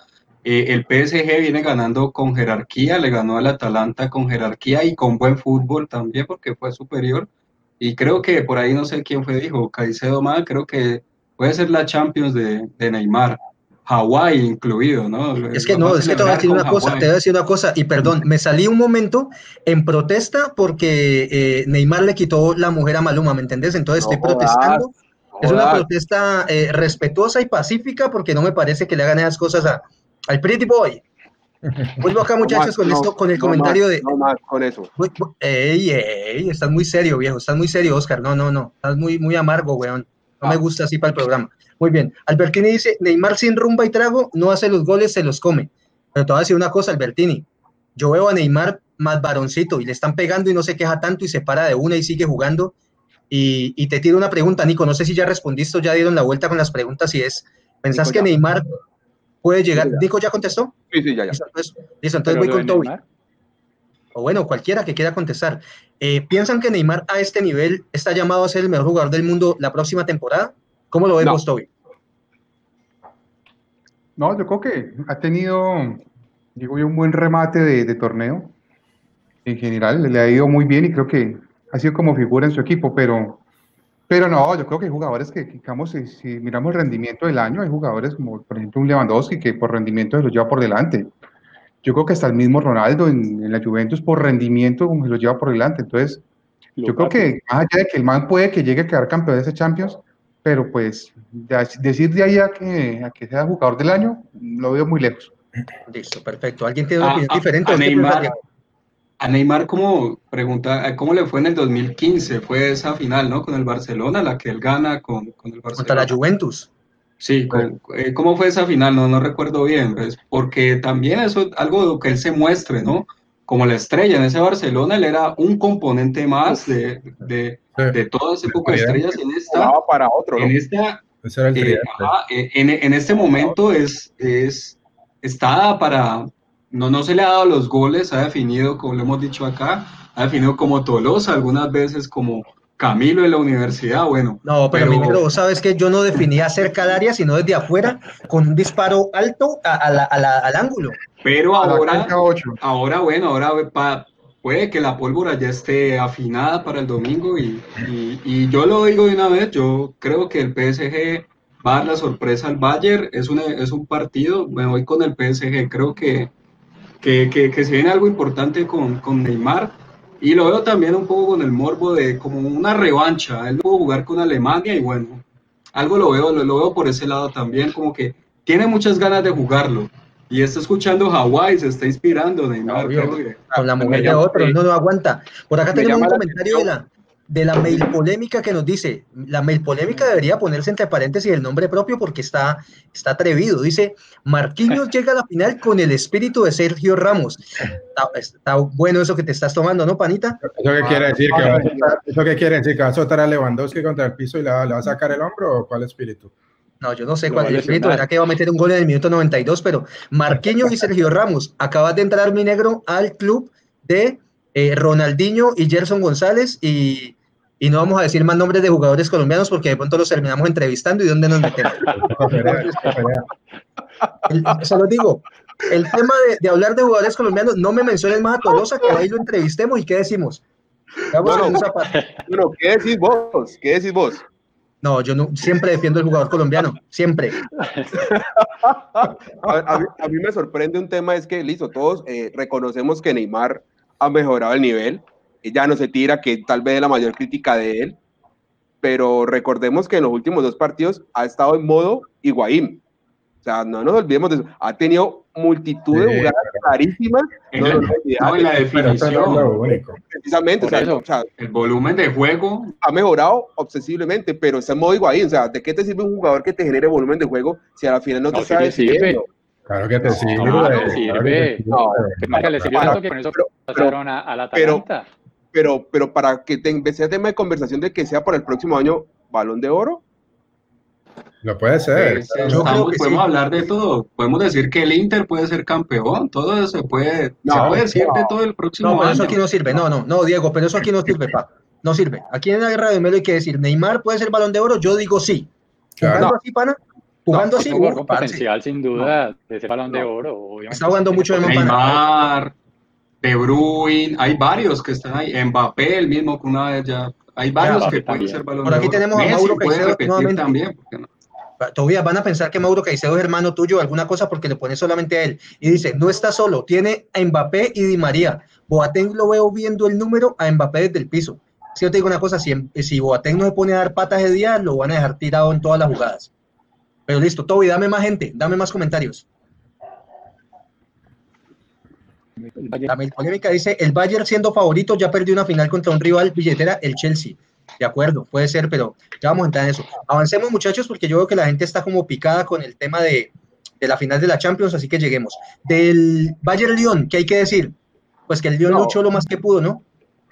eh, el PSG viene ganando con jerarquía, le ganó al Atalanta con jerarquía y con buen fútbol también porque fue superior. Y creo que por ahí no sé quién fue, dijo Caicedo mal, creo que puede ser la Champions de, de Neymar. Hawái incluido, ¿no? Es que no, es que te voy a decir una cosa, te voy a decir una cosa, y perdón, me salí un momento en protesta porque eh, Neymar le quitó la mujer a Maluma, ¿me entendés? Entonces estoy protestando. es una protesta eh, respetuosa y pacífica porque no me parece que le hagan esas cosas a, al Pretty Boy. Vuelvo acá, muchachos, con esto, con el comentario de. No más con eso. Ey, ey, estás muy serio, viejo, estás muy serio, Oscar. No, no, no, estás muy, muy amargo, weón. No me ah. gusta así para el programa. Muy bien. Albertini dice, Neymar sin rumba y trago no hace los goles, se los come. Pero te voy a decir una cosa, Albertini. Yo veo a Neymar más varoncito y le están pegando y no se queja tanto y se para de una y sigue jugando. Y, te tiro una pregunta, Nico. No sé si ya respondiste o ya dieron la vuelta con las preguntas. Y es, ¿pensás que Neymar puede llegar? ¿Nico ya contestó? Sí, sí, ya, ya. Listo, entonces, voy con Toby. O bueno, cualquiera que quiera contestar. Eh, ¿Piensan que Neymar a este nivel está llamado a ser el mejor jugador del mundo la próxima temporada? ¿Cómo lo vemos, no. Toby? No, yo creo que ha tenido, digo yo, un buen remate de, torneo. En general, le ha ido muy bien y creo que ha sido como figura en su equipo, pero, pero no, yo creo que hay jugadores que, digamos, si, miramos el rendimiento del año, hay jugadores como, por ejemplo, un Lewandowski que por rendimiento se lo lleva por delante. Yo creo que hasta el mismo Ronaldo en, la Juventus por rendimiento como se lo lleva por delante. Entonces, yo creo que más allá de que el man puede que llegue a quedar campeón de ese Champions, pero pues decir de ahí a que, a que sea jugador del año, lo veo muy lejos. Listo, perfecto. ¿Alguien tiene una opinión diferente? A Neymar, a Neymar, ¿cómo, pregunta, ¿cómo le fue en el 2015? Fue esa final, ¿no? Con el Barcelona, la que él gana con, con el Barcelona. Contra la Juventus. Sí, eh, ¿cómo fue esa final? No, no recuerdo bien, pues, porque también eso es algo que él se muestre, ¿no? Como la estrella en ese Barcelona, él era un componente más de, de, de toda esa época de estrellas en esta. para otro, En esta. Eh, eh, en, en, este momento es, es, está para. No, no se le ha dado los goles, ha definido, como lo hemos dicho acá, ha definido como Tolosa, algunas veces como Camilo en la universidad, bueno. No, pero, pero... sabes que yo no definía cerca del área, sino desde afuera, con un disparo alto a, la, al ángulo. Pero ahora, ahora, bueno, ahora puede que la pólvora ya esté afinada para el domingo y, y, yo lo digo de una vez, yo creo que el PSG va a dar la sorpresa al Bayern, es un, es un partido, me voy con el PSG, creo que, que, que, que se viene algo importante con, con Neymar y lo veo también un poco con el morbo de como una revancha. Él pudo jugar con Alemania y bueno, algo lo veo, lo, veo por ese lado también, como que tiene muchas ganas de jugarlo. Y está escuchando Hawái, se está inspirando Neymar. con la mujer de otro, no, no aguanta. Por acá tenemos un comentario de la, de la mail polémica que nos dice, la mail polémica debería ponerse entre paréntesis el nombre propio porque está, está atrevido. Dice, Marquinhos llega a la final con el espíritu de Sergio Ramos. Está, bueno eso que te estás tomando, ¿no, panita? ¿Eso qué quiere decir? ¿Que ¿Eso qué quiere decir? ¿Que va a soltar a Lewandowski contra el piso y le va, a sacar el hombro o cuál espíritu? No, yo no sé cuál es el espíritu, era que va a meter un gol en el minuto 92, pero Marquinhos y Sergio Ramos, acabas de entrar mi negro al club de eh, Ronaldinho y Gerson González y y no vamos a decir más nombres de jugadores colombianos porque de pronto los terminamos entrevistando y dónde nos metemos. Solo digo, el tema de, hablar de jugadores colombianos, no me menciones más a Tolosa, que ahí lo entrevistemos y qué decimos. Bueno, ¿qué decís vos? ¿Qué decís vos? No, yo no, siempre defiendo el jugador colombiano, siempre. a, mí, me sorprende un tema, es que, listo, todos eh, reconocemos que Neymar ha mejorado el nivel, ya no se tira, que tal vez es la mayor crítica de él, pero recordemos que en los últimos dos partidos ha estado en modo Higuaín. O sea, no nos olvidemos de eso. Ha tenido multitud de jugadas clarísimas. No, la definición. Precisamente. O sea, el volumen de juego. Ha mejorado obsesivamente, pero está en modo Higuaín. O sea, ¿de qué te sirve un jugador que te genere volumen de juego si a la final no, te sabe Claro que te sirve. Claro sirve. No, que le sirve tanto que con eso pasaron a, a la Atalanta pero, pero para que te, sea tema de conversación de que sea para el próximo año balón de oro. Lo puede ser. Creo que podemos hablar de todo. Podemos decir que el Inter puede ser campeón. Todo eso se puede, se puede decir de todo el próximo no, año. eso aquí no sirve. No, no, no, Diego, pero eso aquí no sirve, pa. No sirve. Aquí en la guerra de Melo hay que decir, Neymar puede ser balón de oro. Yo digo sí. Jugando así, pana. Jugando así. No, con potencial, sin duda, de ser balón de oro. Obviamente. Está jugando mucho de Neymar, De Bruyne, hay varios que están ahí. Mbappé, el mismo que una vez ya. Hay varios que pueden ser balón Por aquí tenemos a Messi Mauro puede Caicedo repetir nuevamente. también. ¿por qué no? Todavía van a pensar que Mauro Caicedo es hermano tuyo o alguna cosa porque le pone solamente a él. Y dice, no está solo, tiene a Mbappé y Di María. Boateng lo veo viendo el número a Mbappé desde el piso. Si yo te digo una cosa, si, si Boateng no se pone a dar patas de día, lo van a dejar tirado en todas las jugadas. Pero listo, Toby, dame más gente, dame más comentarios. La polémica dice, el Bayern siendo favorito ya perdió una final contra un rival billetera, el Chelsea. De acuerdo, puede ser, pero ya vamos a entrar en eso. Avancemos muchachos porque yo veo que la gente está como picada con el tema de, de la final de la Champions, así que lleguemos. Del Bayern Lyon, ¿qué hay que decir? Pues que el Lyon No. luchó lo más que pudo, ¿no?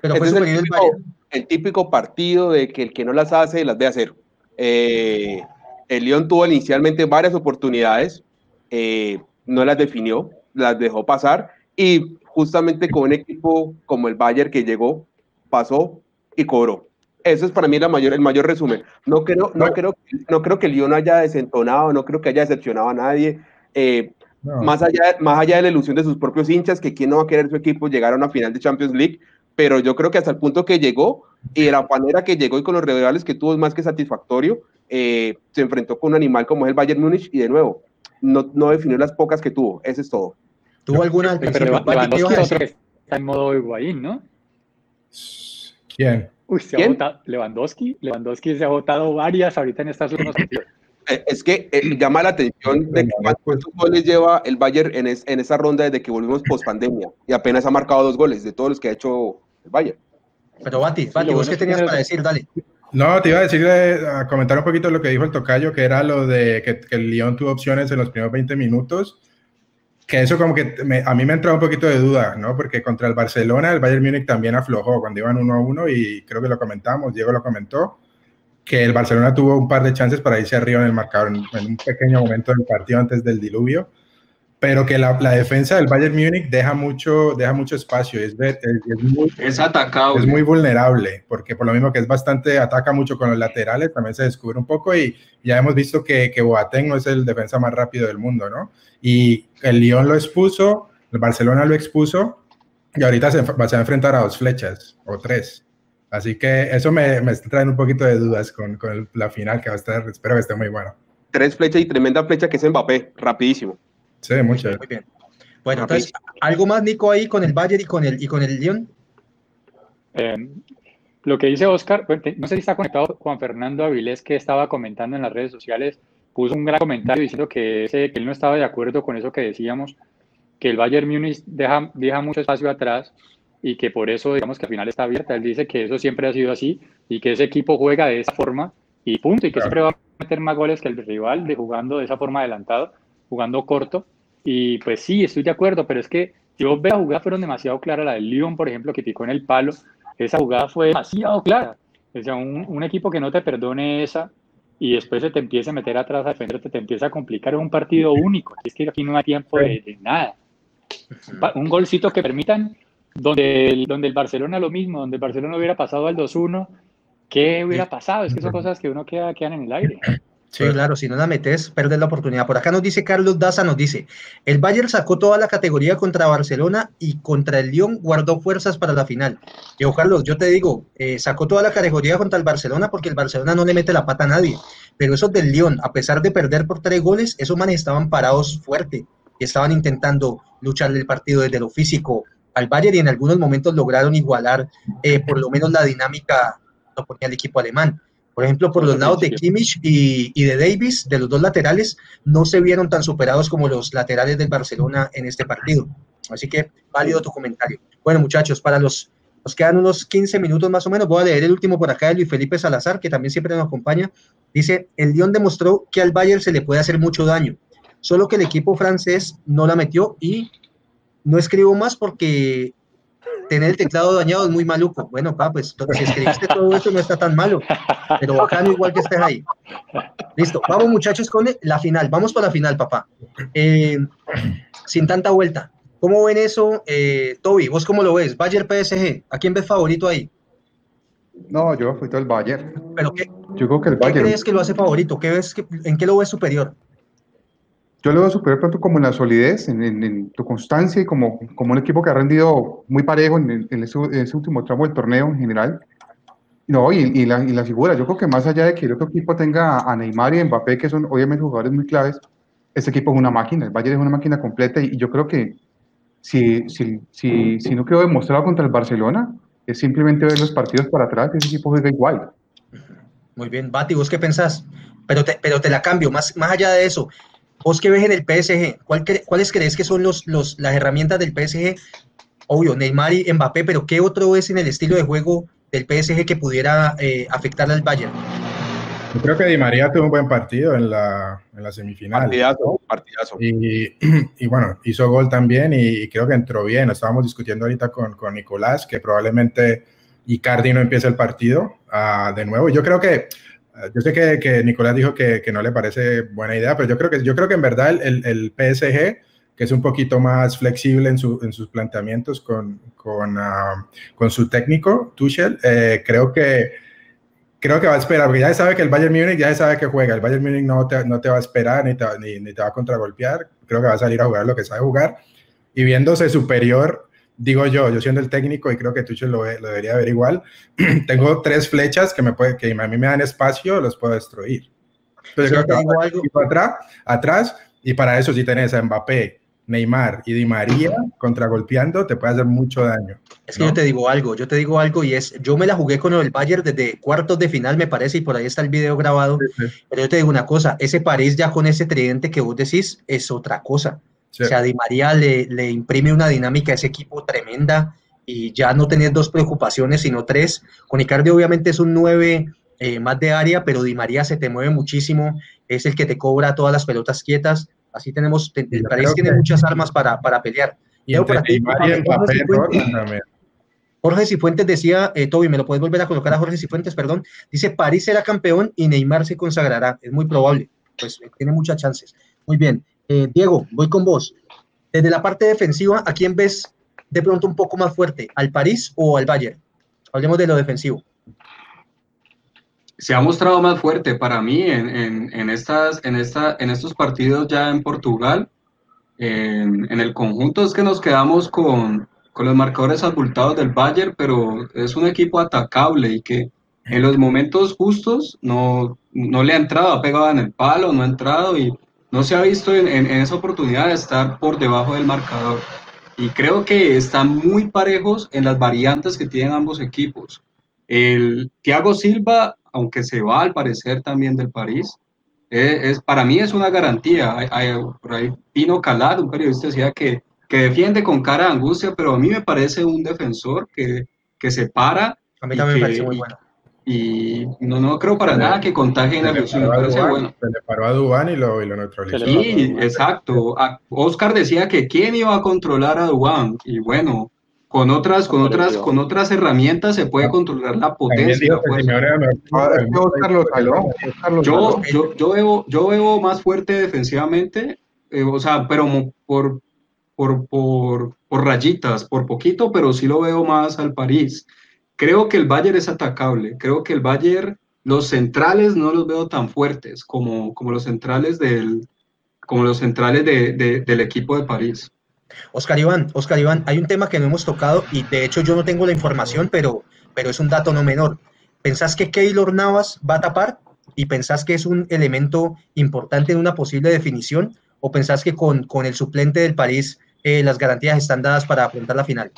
Pero fue Ese es el superior el típico, Bayern. el típico partido de que el que no las hace las ve hacer. Eh, el León tuvo inicialmente varias oportunidades, eh, no las definió, las dejó pasar y justamente con un equipo como el Bayern que llegó, pasó y cobró. Eso es para mí la mayor, el mayor resumen. No creo, no, creo, no creo que Lyon haya desentonado, no creo que haya decepcionado a nadie. Eh, No. más, allá, más allá de la ilusión de sus propios hinchas, que quién no va a querer su equipo llegar a una final de Champions League, pero yo creo que hasta el punto que llegó y de la manera que llegó y con los rivales que tuvo es más que satisfactorio, eh, se enfrentó con un animal como es el Bayern Múnich y de nuevo, no, no definió las pocas que tuvo, eso es todo. ¿Tuvo alguna al Pero principio? Leva- Valle, ¿qué ibas Lewandowski a es otro decir? que está en modo Higuaín, ¿no? ¿Quién? Uy, se ha ¿Quién? votado, Lewandowski, Lewandowski se ha votado varias ahorita en estas últimas. Eh, Es que eh, llama la atención de cuántos goles lleva el Bayern en, es- en esa ronda desde que volvimos post pandemia y apenas ha marcado dos goles de todos los que ha hecho el Bayern. Pero Bati, Bati, ¿vos bueno qué tenías para decir? Dale. No, te iba a decir, eh, a comentar un poquito lo que dijo el tocayo, que era lo de que, que el Lyon tuvo opciones en los primeros 20 minutos, que eso como que me- a mí me entraba un poquito de duda, ¿no? Porque contra el Barcelona, el Bayern Múnich también aflojó cuando iban 1 a 1 y creo que lo comentamos, Diego lo comentó, que el Barcelona tuvo un par de chances para irse arriba en el marcador en, en un pequeño momento del partido antes del diluvio, pero que la, la defensa del Bayern Múnich deja mucho, deja mucho espacio, es, es- es muy, Es atacado. es muy vulnerable, porque por lo mismo que es bastante, ataca mucho con los laterales, también se descubre un poco y ya hemos visto que, que Boateng no es el defensa más rápido del mundo, ¿no? Y el Lyon lo expuso, el Barcelona lo expuso y ahorita se, va- se va a enfrentar a dos flechas o tres. Así que eso me, me está trayendo un poquito de dudas con, con el- la final que va a estar, espero que esté muy bueno. Tres flechas y tremenda flecha que es Mbappé, rapidísimo. Sí, mucho. Muy bien. Bueno, entonces, ¿algo más, Nico, ahí con el Bayern y con el, y con el Lyon? Eh, lo que dice Oscar, no sé si está conectado Juan Fernando Avilés, que estaba comentando en las redes sociales, puso un gran comentario diciendo que, ese- que él no estaba de acuerdo con eso que decíamos, que el Bayern Múnich deja, deja mucho espacio atrás y que por eso, digamos, que al final está abierta. Él dice que eso siempre ha sido así y que ese equipo juega de esa forma y punto, y que Claro. siempre va a meter más goles que el rival de jugando de esa forma adelantado, jugando corto. Y pues sí, estoy de acuerdo, pero es que yo veo la jugada fueron demasiado claras, la del Lyon, por ejemplo, que picó en el palo, esa jugada fue demasiado clara. O sea, un, un equipo que no te perdone esa y después se te empieza a meter atrás a defenderte, te empieza a complicar es un partido único. Es que aquí no hay tiempo de, de nada. Un golcito que permitan, donde el, donde el Barcelona lo mismo, donde el Barcelona hubiera pasado al 2-1, ¿qué hubiera pasado? Es que son cosas que uno queda, quedan en el aire. Sí, claro, si no la metes, perdes la oportunidad. Por acá nos dice Carlos Daza, nos dice, el Bayern sacó toda la categoría contra Barcelona y contra el Lyon guardó fuerzas para la final. Yo, Carlos, yo te digo, eh, sacó toda la categoría contra el Barcelona porque el Barcelona no le mete la pata a nadie. Pero esos del Lyon, a pesar de perder por tres goles, esos manes estaban parados fuerte y estaban intentando lucharle el partido desde lo físico al Bayern y en algunos momentos lograron igualar eh, por lo menos la dinámica que ponía el equipo alemán. Por ejemplo, por los lados de Kimmich y, y de Davis, de los dos laterales, no se vieron tan superados como los laterales del Barcelona en este partido. Así que válido tu comentario. Bueno, muchachos, para los, nos quedan unos 15 minutos más o menos. Voy a leer el último por acá de Luis Felipe Salazar, que también siempre nos acompaña. Dice, el Lyon demostró que al Bayern se le puede hacer mucho daño, solo que el equipo francés no la metió y no escribo más porque tener el teclado dañado es muy maluco. Bueno, pa, pues si escribiste todo eso no está tan malo, pero bacano igual que estés ahí. Listo, vamos muchachos con la final, vamos para la final, papá. Eh, sin tanta vuelta. ¿Cómo ven eso, eh, Toby? ¿Vos cómo lo ves? Bayern PSG, ¿a quién ves favorito ahí? No, yo fui todo el Bayern. ¿Pero qué, Yo creo que el ¿qué Bayern. crees que lo hace favorito? ¿Qué ves ¿En qué lo ves superior? Yo lo veo superior tanto como en la solidez, en, en- en tu constancia y como, como un equipo que ha rendido muy parejo en, en ese, ese último tramo del torneo en general. No, y, y la, y la figura, yo creo que más allá de que el otro equipo tenga a Neymar y Mbappé, que son obviamente jugadores muy claves, este equipo es una máquina, el Bayern es una máquina completa y, y yo creo que si, si, si, si no quedó demostrado contra el Barcelona, es simplemente ver los partidos para atrás, ese equipo juega igual. Muy bien, Bati, ¿vos qué pensás? Pero te, pero te la cambio, más, más allá de eso, ¿vos qué ves en el PSG? ¿Cuál cre- ¿Cuáles crees que son los, los, las herramientas del PSG? Obvio, Neymar y Mbappé, pero ¿qué otro es en el estilo de juego del PSG que pudiera eh, afectarle al Bayern? Yo creo que Di María tuvo un buen partido en la, en la semifinal. Partidazo, partidazo. Y, y bueno, hizo gol también y, y creo que entró bien. Estábamos discutiendo ahorita con, con Nicolás que probablemente Icardi no empiece el partido ah, de nuevo. Yo creo que, yo sé que, que Nicolás dijo que, que no le parece buena idea, pero yo creo que, yo creo que en verdad el, el PSG, que es un poquito más flexible en, su, en sus planteamientos con, con, ah, con su técnico, Tuchel, eh, creo que creo que va a esperar, porque ya sabe que el Bayern Múnich ya sabe que juega, el Bayern Múnich no te, no te va a esperar ni te, ni, ni te va a contragolpear, creo que va a salir a jugar lo que sabe jugar, y viéndose superior, digo yo, yo siendo el técnico, y creo que Tuchel lo, lo debería ver igual, tengo tres flechas que, me puede, que a mí me dan espacio, los puedo destruir. Entonces Sí, creo que te va a digo salir algo. atrás, atrás, y para eso si tenés a Mbappé, Neymar y Di María contragolpeando, te puede hacer mucho daño. Es que ¿no? yo te digo algo, yo te digo algo y es, yo me la jugué con el Bayern desde cuartos de final, me parece, y por ahí está el video grabado, pero yo te digo una cosa, ese París ya con ese tridente que vos decís es otra cosa. Sí. O sea, Di María le, le imprime una dinámica a ese equipo tremenda y ya no tenés dos preocupaciones, sino tres. Con Icardi obviamente es un 9 más de área, pero Di María se te mueve muchísimo, es el que te cobra todas las pelotas quietas. Así tenemos, te- el París tiene que- muchas armas para, para pelear. Y Leo, Jorge Mbappé Cifuentes. Jorge Cifuentes decía, eh, Toby, ¿me lo puedes volver a colocar a Jorge Cifuentes, perdón? Dice, París será campeón y Neymar se consagrará. Es muy probable, pues eh, tiene muchas chances. Muy bien. Eh, Diego, voy con vos. Desde la parte defensiva, ¿a quién ves de pronto un poco más fuerte? ¿Al París o al Bayern? Hablemos de lo defensivo. se ha mostrado más fuerte para mí en, estas, en, esta, en estos partidos ya en Portugal. En, el conjunto es que nos quedamos con, con los marcadores abultados del Bayern, pero es un equipo atacable y que en los momentos justos no, no le ha entrado, ha pegado en el palo, no ha entrado y no se ha visto en, en, en esa oportunidad de estar por debajo del marcador. Y creo que están muy parejos en las variantes que tienen ambos equipos. El Thiago Silva, aunque se va al parecer también del París, es, es- para mí es una garantía. Hay, hay- por ahí Pino Calad, un periodista, decía que, que defiende con cara de angustia, pero a mí me parece un defensor que, que se para A mí también me parece muy bueno. Y no, no creo para nada que contagie Se le nerviosismo. Me paró a Duván, bueno. se le paró a Dubán y lo, y lo neutralizó. Sí, exacto. A- Oscar decía que quién iba a controlar a Dubán y bueno, con otras, con otras, con otras herramientas se puede controlar la potencia. pues. Yo, yo, yo veo, yo veo más fuerte defensivamente, eh, o sea, pero por, por, por, por rayitas, por poquito, pero sí lo veo más al París. Creo que el Bayern es atacable, creo que el Bayern, los centrales no los veo tan fuertes como, como los centrales del, como los centrales de- de- del equipo de París. Oscar Iván, Oscar Iván, hay un tema que no hemos tocado y de hecho yo no tengo la información, pero, pero es un dato no menor. ¿Pensás que Keylor Navas va a tapar y pensás que es un elemento importante en una posible definición o pensás que con, con el suplente del París eh, las garantías están dadas para afrontar la final?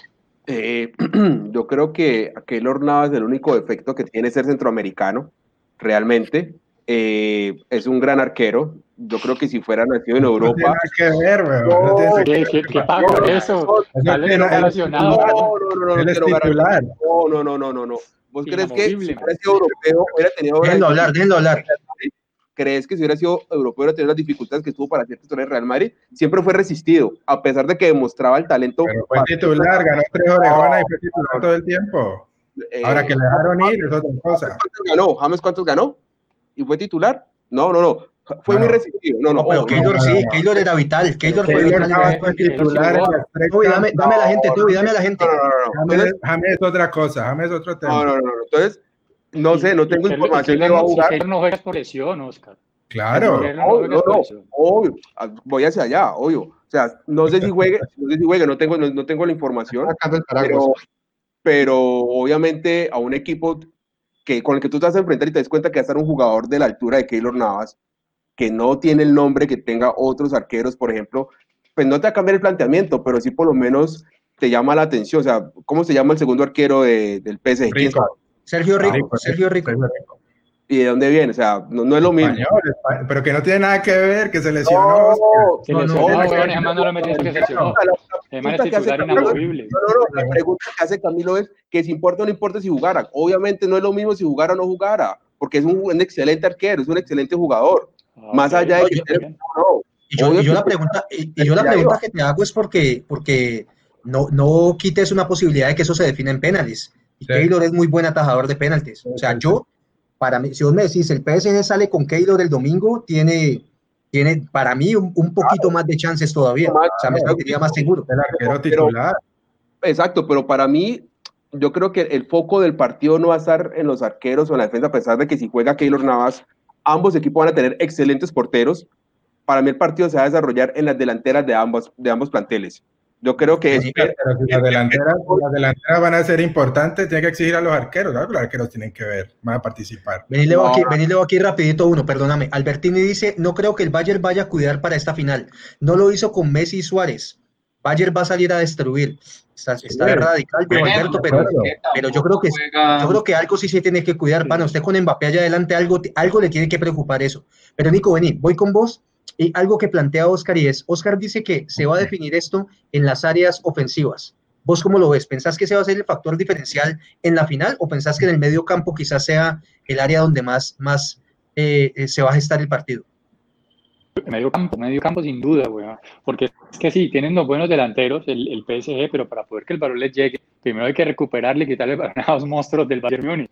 Eh, yo creo que Keylor Navas el único defecto que tiene es ser centroamericano, realmente. Eh, es un gran arquero. Yo creo que si fuera nacido en No tiene Europa. que ver. No tiene ¿Qué, qué, qué pasa con eso? No. No, no, no, no, es. No, no, no, no, no, no. ¿Vos crees que si fuera sido europeo hubiera tenido Déjenlo hablar, déjenlo hablar. ¿Crees que si hubiera sido europeo hubiera tenido las dificultades que tuvo para ser titular en Real Madrid? Siempre fue resistido, a pesar de que demostraba el talento. Pero fue titular, ganó tres orejonas y fue titular todo el tiempo. Eh, Ahora que le dejaron ir es otra cosa. ¿Cuántos ganó? ¿James cuántos ganó? ¿Y fue titular? No, no, no. Fue muy resistido. No, no, pero Keylor sí, Keylor era vital. Keylor fue vital. dame, dame a la gente, tú, dame a la gente. No, no, no. James es otra cosa, James es otro tema. No, no, no. Entonces, no sé, no tengo información de va a jugar. No juegas por lesión, Oscar. Claro. No, no, no, obvio, voy hacia allá, obvio. O sea, no sé si juegue, no sé si juegue, no tengo, no, no tengo la información, pero, pero obviamente a un equipo que, con el que tú te vas a enfrentar y te das cuenta que va a estar un jugador de la altura de Keylor Navas, que no tiene el nombre que tenga otros arqueros, por ejemplo, pues no te va a cambiar el planteamiento, pero sí por lo menos te llama la atención. O sea, ¿cómo se llama el segundo arquero de, del PSG? Rico. Sergio Rico, Sergio Rico. ¿Y de dónde viene? O sea, no, no es lo mismo. Español, pero que no tiene nada que ver, que se lesionó. No, se lesionó, no, no, no, lo metiste que se lesionó. La pregunta que hace Camilo es que si importa o no importa si jugara. Obviamente no es lo mismo si jugara o no jugara, porque es un, un excelente arquero, es un excelente jugador. Más allá de que y yo, y yo la pregunta, y, yo la pregunta que te hago es porque, porque no, no quites una posibilidad de que eso se define en penales. Y Keylor es muy buen atajador de penaltis. O sea, yo, para mí, si vos me decís, el PSG sale con Keylor el domingo, tiene, tiene para mí un, un poquito más de chances todavía. o sea, me sentiría más seguro. Titular. exacto, pero para mí, yo creo que el foco del partido no va a estar en los arqueros o en la defensa, a pesar de que si juega Keylor Navas, ambos equipos van a tener excelentes porteros. Para mí el partido se va a desarrollar en las delanteras de ambos, de ambos planteles. Yo creo que... Sí, pero si las delanteras, las van a ser importantes, tiene que exigir a los arqueros, ¿no? los arqueros tienen que ver, van a participar. Venidle aquí, aquí rapidito uno, perdóname. Albertini dice, no creo que el Bayern vaya a cuidar para esta final. No lo hizo con Messi y Suárez. Bayern va a salir a destruir. Está, está radical, pero, pero, yo creo que yo creo que algo sí se tiene que cuidar. Bueno, usted con Mbappé allá adelante, algo, algo le tiene que preocupar eso. Pero Nico, vení, voy con vos. Y algo que plantea Oscar y es, Oscar dice que se va a definir esto en las áreas ofensivas. ¿Vos cómo lo ves? ¿Pensás que se va a ser el factor diferencial en la final o pensás que en el medio campo quizás sea el área donde más, más eh, eh, se va a gestar el partido? Medio campo, medio campo sin duda, Porque es que sí, tienen los buenos delanteros, el, el, PSG, pero para poder que el balón les llegue, primero hay que recuperarle y quitarle a los monstruos del Bayern Múnich.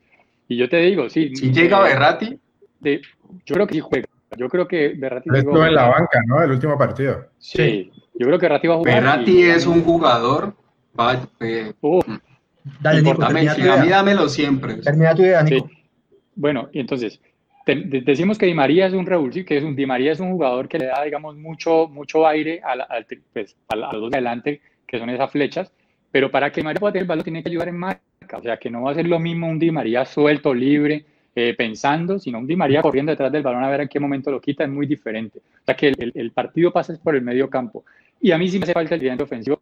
Y yo te digo, sí. Si llega Berratti. yo creo que sí juega. Yo creo que Berratti. Estuvo en la banca, ¿no? El último partido. Sí, yo creo que Berratti va a jugar. Berratti es un jugador. Va, eh, Dale, Nico, a mí dámelo siempre. Termina tu idea, Nico. Bueno, y entonces, decimos que Di María es un revulsivo, que es un Di María es un jugador que le da, digamos, mucho, mucho aire a, pues, a, los dos de adelante, que son esas flechas, pero para que Di María pueda tener el balón tiene que ayudar en marca, o sea, que no va a ser lo mismo un Di María suelto, libre, eh, pensando, sino un Di María corriendo detrás del balón a ver en qué momento lo quita, es muy diferente. O sea, que el, partido pasa por el medio campo. Y a mí sí me hace falta el dirigente ofensivo.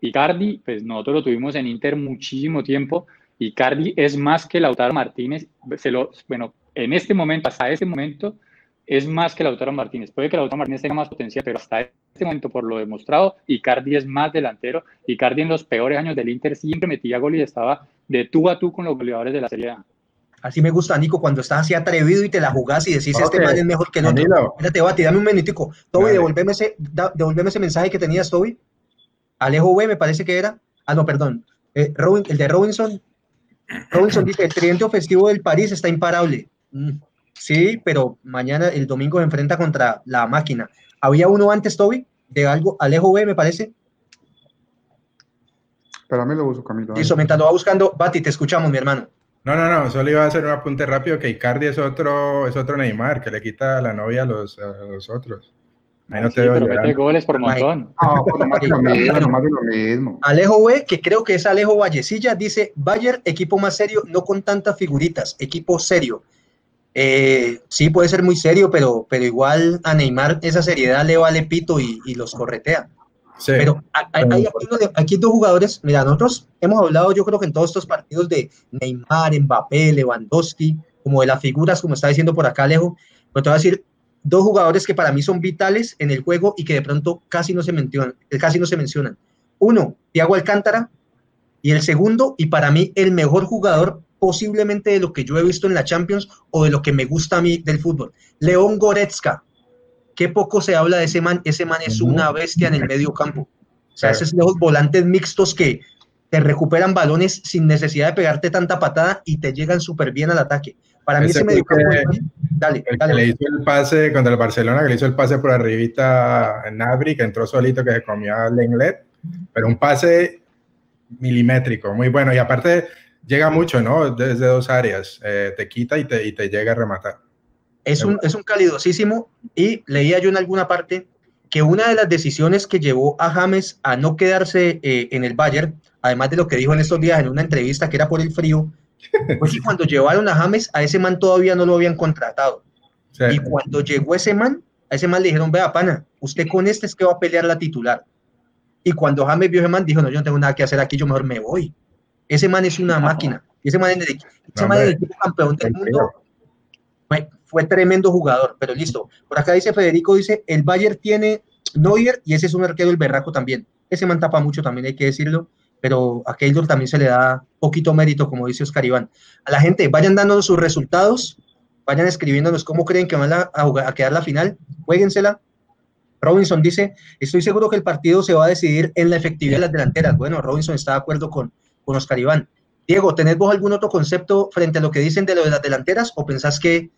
Y Cardi, pues nosotros lo tuvimos en Inter muchísimo tiempo, y Cardi es más que Lautaro Martínez, se lo, bueno, en este momento, hasta ese momento, es más que Lautaro Martínez. Puede que Lautaro Martínez tenga más potencial, pero hasta este momento, por lo demostrado, Icardi es más delantero. Icardi en los peores años del Inter siempre metía gol y estaba de tú a tú con los goleadores de la Serie A. Así me gusta, Nico, cuando estás así atrevido y te la jugás y decís, este man es mejor que el otro. Espérate, Bati, dame un minutico. Toby, devolveme ese, devolveme ese mensaje que tenías, Toby. Alejo B, me parece que era. Ah, no, perdón. Eh, el de Robinson. Robinson dice, el tridente ofensivo del París está imparable. Mm, sí, pero mañana, el domingo, se enfrenta contra la máquina. ¿Había uno antes, Toby? De algo, Alejo B, me parece. Espérame, lo uso, Camilo. Listo, mientras lo va buscando, Bati, te escuchamos, mi hermano. No, no, no, solo iba a hacer un apunte rápido que Icardi es otro, es otro Neymar, que le quita la novia a los, a los otros. Ahí no te sí, pero mete goles por montón. No, más de lo mismo, más de lo mismo. Alejo B, que creo que es Alejo Vallecilla, dice, Bayer, equipo más serio, no con tantas figuritas, equipo serio. Eh, sí, puede ser muy serio, pero, pero igual a Neymar esa seriedad le vale pito y, y los corretea. Pero hay, hay aquí, dos jugadores, mira, nosotros hemos hablado yo creo que en todos estos partidos de Neymar, Mbappé, Lewandowski, como de las figuras, como está diciendo por acá Alejo, pero te voy a decir dos jugadores que para mí son vitales en el juego y que de pronto casi no se mencionan. Casi no se mencionan. Uno, Thiago Alcántara, y el segundo, y para mí el mejor jugador posiblemente de lo que yo he visto en la Champions o de lo que me gusta a mí del fútbol. León Goretzka, qué poco se habla de ese man, ese man es una bestia en el medio campo. O sea, esos lejos volantes mixtos que te recuperan balones sin necesidad de pegarte tanta patada y te llegan súper bien al ataque. Para mí ese, medio campo... dale, dale. le hizo el pase contra el Barcelona, que le hizo el pase por arribita a Nabri, que entró solito, que se comió a Lenglet, pero un pase milimétrico, muy bueno. Y aparte llega mucho, ¿no? Desde dos áreas, eh, te quita y te, y te llega a rematar. Es un, es un calidosísimo y leía yo en alguna parte que una de las decisiones que llevó a James a no quedarse eh, en el Bayern, además de lo que dijo en estos días en una entrevista que era por el frío, pues que cuando llevaron a James, a ese man todavía no lo habían contratado. Y cuando llegó ese man, a ese man le dijeron, vea, pana, usted con este es que va a pelear la titular. Y cuando James vio a ese man, dijo, no, yo no tengo nada que hacer aquí, yo mejor me voy. Ese man es una máquina. Ese man es, ese man es el equipo campeón del mundo fue tremendo jugador, pero listo. Por acá dice Federico, dice, el Bayern tiene Neuer y ese es un arquero el berraco también. Ese man tapa mucho también, hay que decirlo, pero a Keylor también se le da poquito mérito, como dice Oscar Iván. A la gente, vayan dándonos sus resultados, vayan escribiéndonos cómo creen que van a, a quedar la final, jueguensela. Robinson dice, estoy seguro que el partido se va a decidir en la efectividad de las delanteras. Bueno, Robinson está de acuerdo con, con Oscar Iván. Diego, ¿tenés vos algún otro concepto frente a lo que dicen de lo de las delanteras o pensás que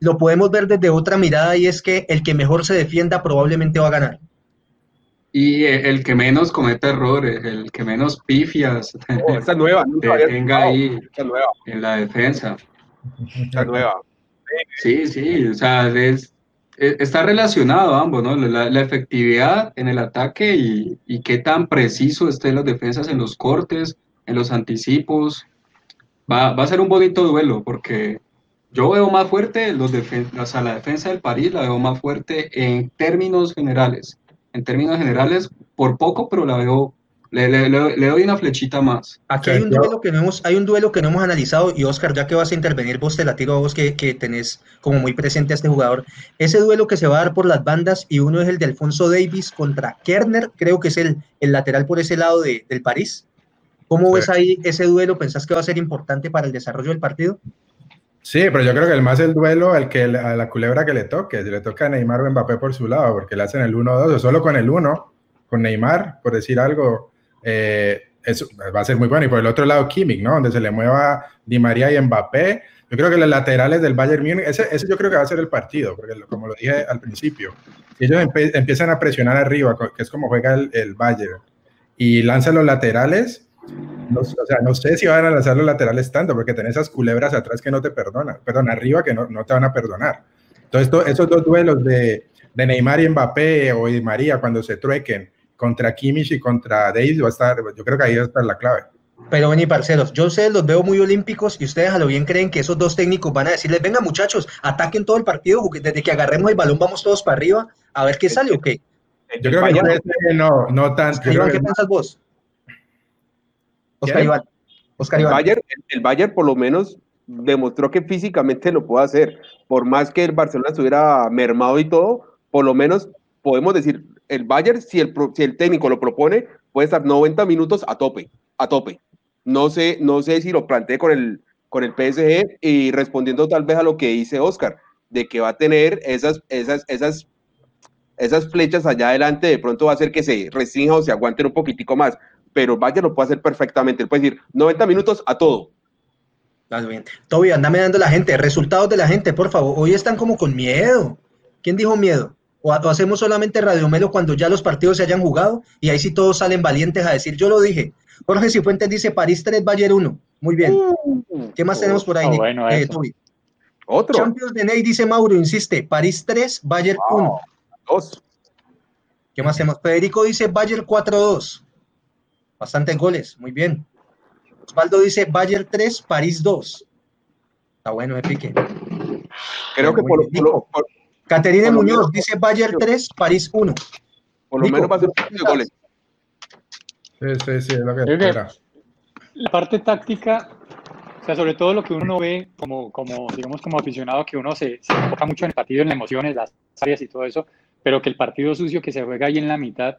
lo podemos ver desde otra mirada y es que el que mejor se defienda probablemente va a ganar. Y el que menos comete errores, el que menos pifias oh, nueva, tenga ahí en la defensa. Esta nueva. Sí, sí, o sea, es, está relacionado ambos, ¿no? La, efectividad en el ataque y, y, qué tan preciso estén las defensas en los cortes, en los anticipos. Va, va a ser un bonito duelo porque yo veo más fuerte los o la defensa del París, la veo más fuerte en términos generales. En términos generales, por poco, pero la veo le, le, le, doy una flechita más. Aquí hay un duelo que no hemos, hay un duelo que no hemos analizado y Oscar, ya que vas a intervenir, vos te la tiro a vos que, que, tenés como muy presente a este jugador. Ese duelo que se va a dar por las bandas y uno es el de Alfonso Davis contra Kerner, creo que es el, el lateral por ese lado de, del París. ¿Cómo ves ahí ese duelo? ¿Pensás que va a ser importante para el desarrollo del partido? Sí, pero yo creo que el más el duelo el que a la culebra que le toque, si le toca a Neymar o Mbappé por su lado, porque le hacen el 1-2 o solo con el 1, con Neymar, por decir algo, eh, eso va a ser muy bueno. Y por el otro lado, Kimmich, ¿no? Donde se le mueva Di María y Mbappé. Yo creo que los laterales del Bayern Múnich, ese, ese yo creo que va a ser el partido, porque como lo dije al principio, si ellos empiezan a presionar arriba, que es como juega el, el Bayern, y lanzan los laterales, no, o sea, no sé si van a lanzar los laterales tanto, porque tenés esas culebras atrás que no te perdonan, perdón, arriba que no, no te van a perdonar. Entonces, esos dos duelos de, de, Neymar y Mbappé o de María cuando se truequen contra Kimmich y contra Davis, va a estar, yo creo que ahí va a estar la clave. Pero vení, parceros, yo sé, los veo muy olímpicos y ustedes a lo bien creen que esos dos técnicos van a decirles, venga muchachos, ataquen todo el partido, desde que agarremos el balón vamos todos para arriba, a ver qué sale o qué. Yo creo que no, no tanto. ¿Qué piensas vos? Oscar Iván. Oscar el, Bayern, el, Bayern por lo menos demostró que físicamente lo puede hacer. Por más que el Barcelona estuviera mermado y todo, por lo menos podemos decir, el Bayern, si el, si el técnico lo propone, puede estar 90 minutos a tope, a tope. No sé, no sé si lo planteé con el, con el PSG y respondiendo tal vez a lo que dice Oscar, de que va a tener esas, esas, esas, esas flechas allá adelante, de pronto va a hacer que se restrinja o se aguanten un poquitico más pero Valle lo puede hacer perfectamente. Él puede decir 90 minutos a todo. Bien. Toby, andame dando la gente, resultados de la gente, por favor. Hoy están como con miedo. ¿Quién dijo miedo? O, hacemos solamente Radio Melo cuando ya los partidos se hayan jugado y ahí sí todos salen valientes a decir, yo lo dije. Jorge Cifuentes dice París 3, Bayern 1. Muy bien. ¿Qué más tenemos por ahí? bueno, eh, Otro. Champions de Ney dice Mauro, insiste, París 3, Bayern 1. Dos. ¿Qué más tenemos? Federico dice Bayern 4-2. Bastantes goles, muy bien. Osvaldo dice Bayern 3, París 2. Está bueno, me pique. Creo que por, lo Caterine Muñoz dice Bayern 3, París 1. Por lo menos va a ser goles. Sí, sí, sí, es lo que espera. La parte táctica, o sea, sobre todo lo que uno ve como, como digamos, como aficionado, que uno se, se enfoca mucho en el partido, en las emociones, las áreas y todo eso, pero que el partido sucio que se juega ahí en la mitad,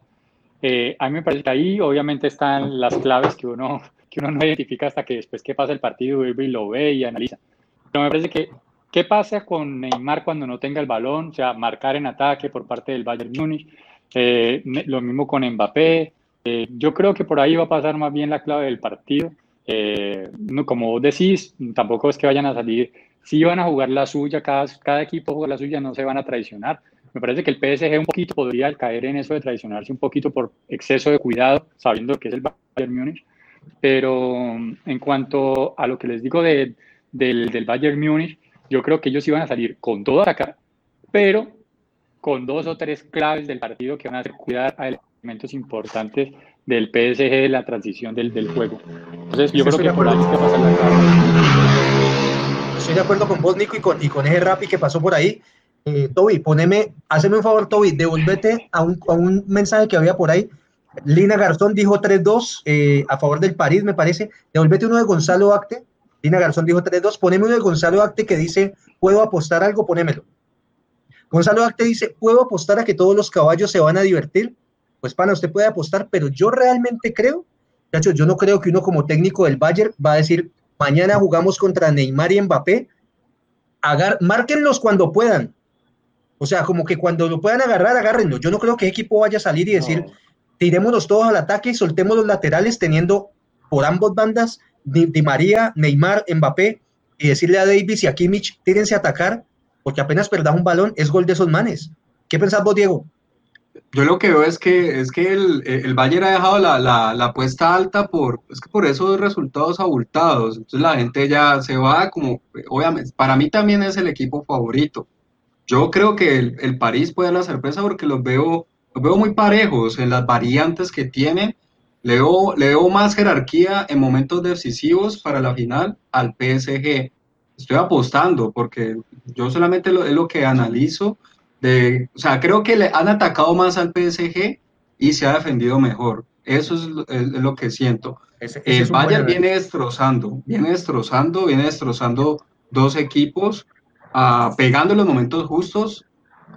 eh, a mí me parece que ahí obviamente están las claves que uno, que uno no identifica hasta que después que pasa el partido y lo ve y analiza. Pero me parece que, ¿qué pasa con Neymar cuando no tenga el balón? O sea, marcar en ataque por parte del Bayern Múnich. Eh, lo mismo con Mbappé. Eh, yo creo que por ahí va a pasar más bien la clave del partido. Eh, no, como vos decís, tampoco es que vayan a salir. Si van a jugar la suya, cada, cada equipo juega la suya, no se van a traicionar. Me parece que el PSG un poquito podría caer en eso de traicionarse un poquito por exceso de cuidado, sabiendo que es el Bayern Múnich. Pero en cuanto a lo que les digo de, del, del Bayern Múnich, yo creo que ellos iban a salir con todo a atacar, pero con dos o tres claves del partido que van a hacer cuidar a elementos importantes del PSG de la transición del, del juego. Entonces, yo creo que por ahí es que pasa la Estoy de acuerdo con vos, Nico, y con, y con ese rap que pasó por ahí. Eh, Toby, poneme, hazme un favor, Toby, devuélvete a un, a un mensaje que había por ahí. Lina Garzón dijo 3-2 eh, a favor del París, me parece. Devuélvete uno de Gonzalo Acte. Lina Garzón dijo 3-2. Poneme uno de Gonzalo Acte que dice, ¿puedo apostar algo? Ponémelo. Gonzalo Acte dice, ¿puedo apostar a que todos los caballos se van a divertir? Pues pana, usted puede apostar, pero yo realmente creo, yo no creo que uno como técnico del Bayern va a decir, mañana jugamos contra Neymar y Mbappé, agar márquenlos cuando puedan, o sea, como que cuando lo puedan agarrar, agárrenlo. Yo no creo que el equipo vaya a salir y decir, tirémonos todos al ataque y soltemos los laterales teniendo por ambas bandas Di, María, Neymar, Mbappé y decirle a Davis y a Kimmich, tírense a atacar, porque apenas perdas un balón es gol de esos manes. ¿Qué pensás vos, Diego? Yo lo que veo es que, es que el, el Bayern ha dejado la, la, la, apuesta alta por, es que por esos resultados abultados. Entonces la gente ya se va como, obviamente, para mí también es el equipo favorito yo creo que el, el París puede dar la sorpresa porque los veo, los veo muy parejos en las variantes que tienen. Le veo, le veo más jerarquía en momentos decisivos para la final al PSG. Estoy apostando porque yo solamente lo, es lo que analizo. De, o sea, creo que le han atacado más al PSG y se ha defendido mejor. Eso es, es, lo que siento. Ese, ese el Bayern viene destrozando, viene destrozando, viene destrozando dos equipos pegando en los momentos justos,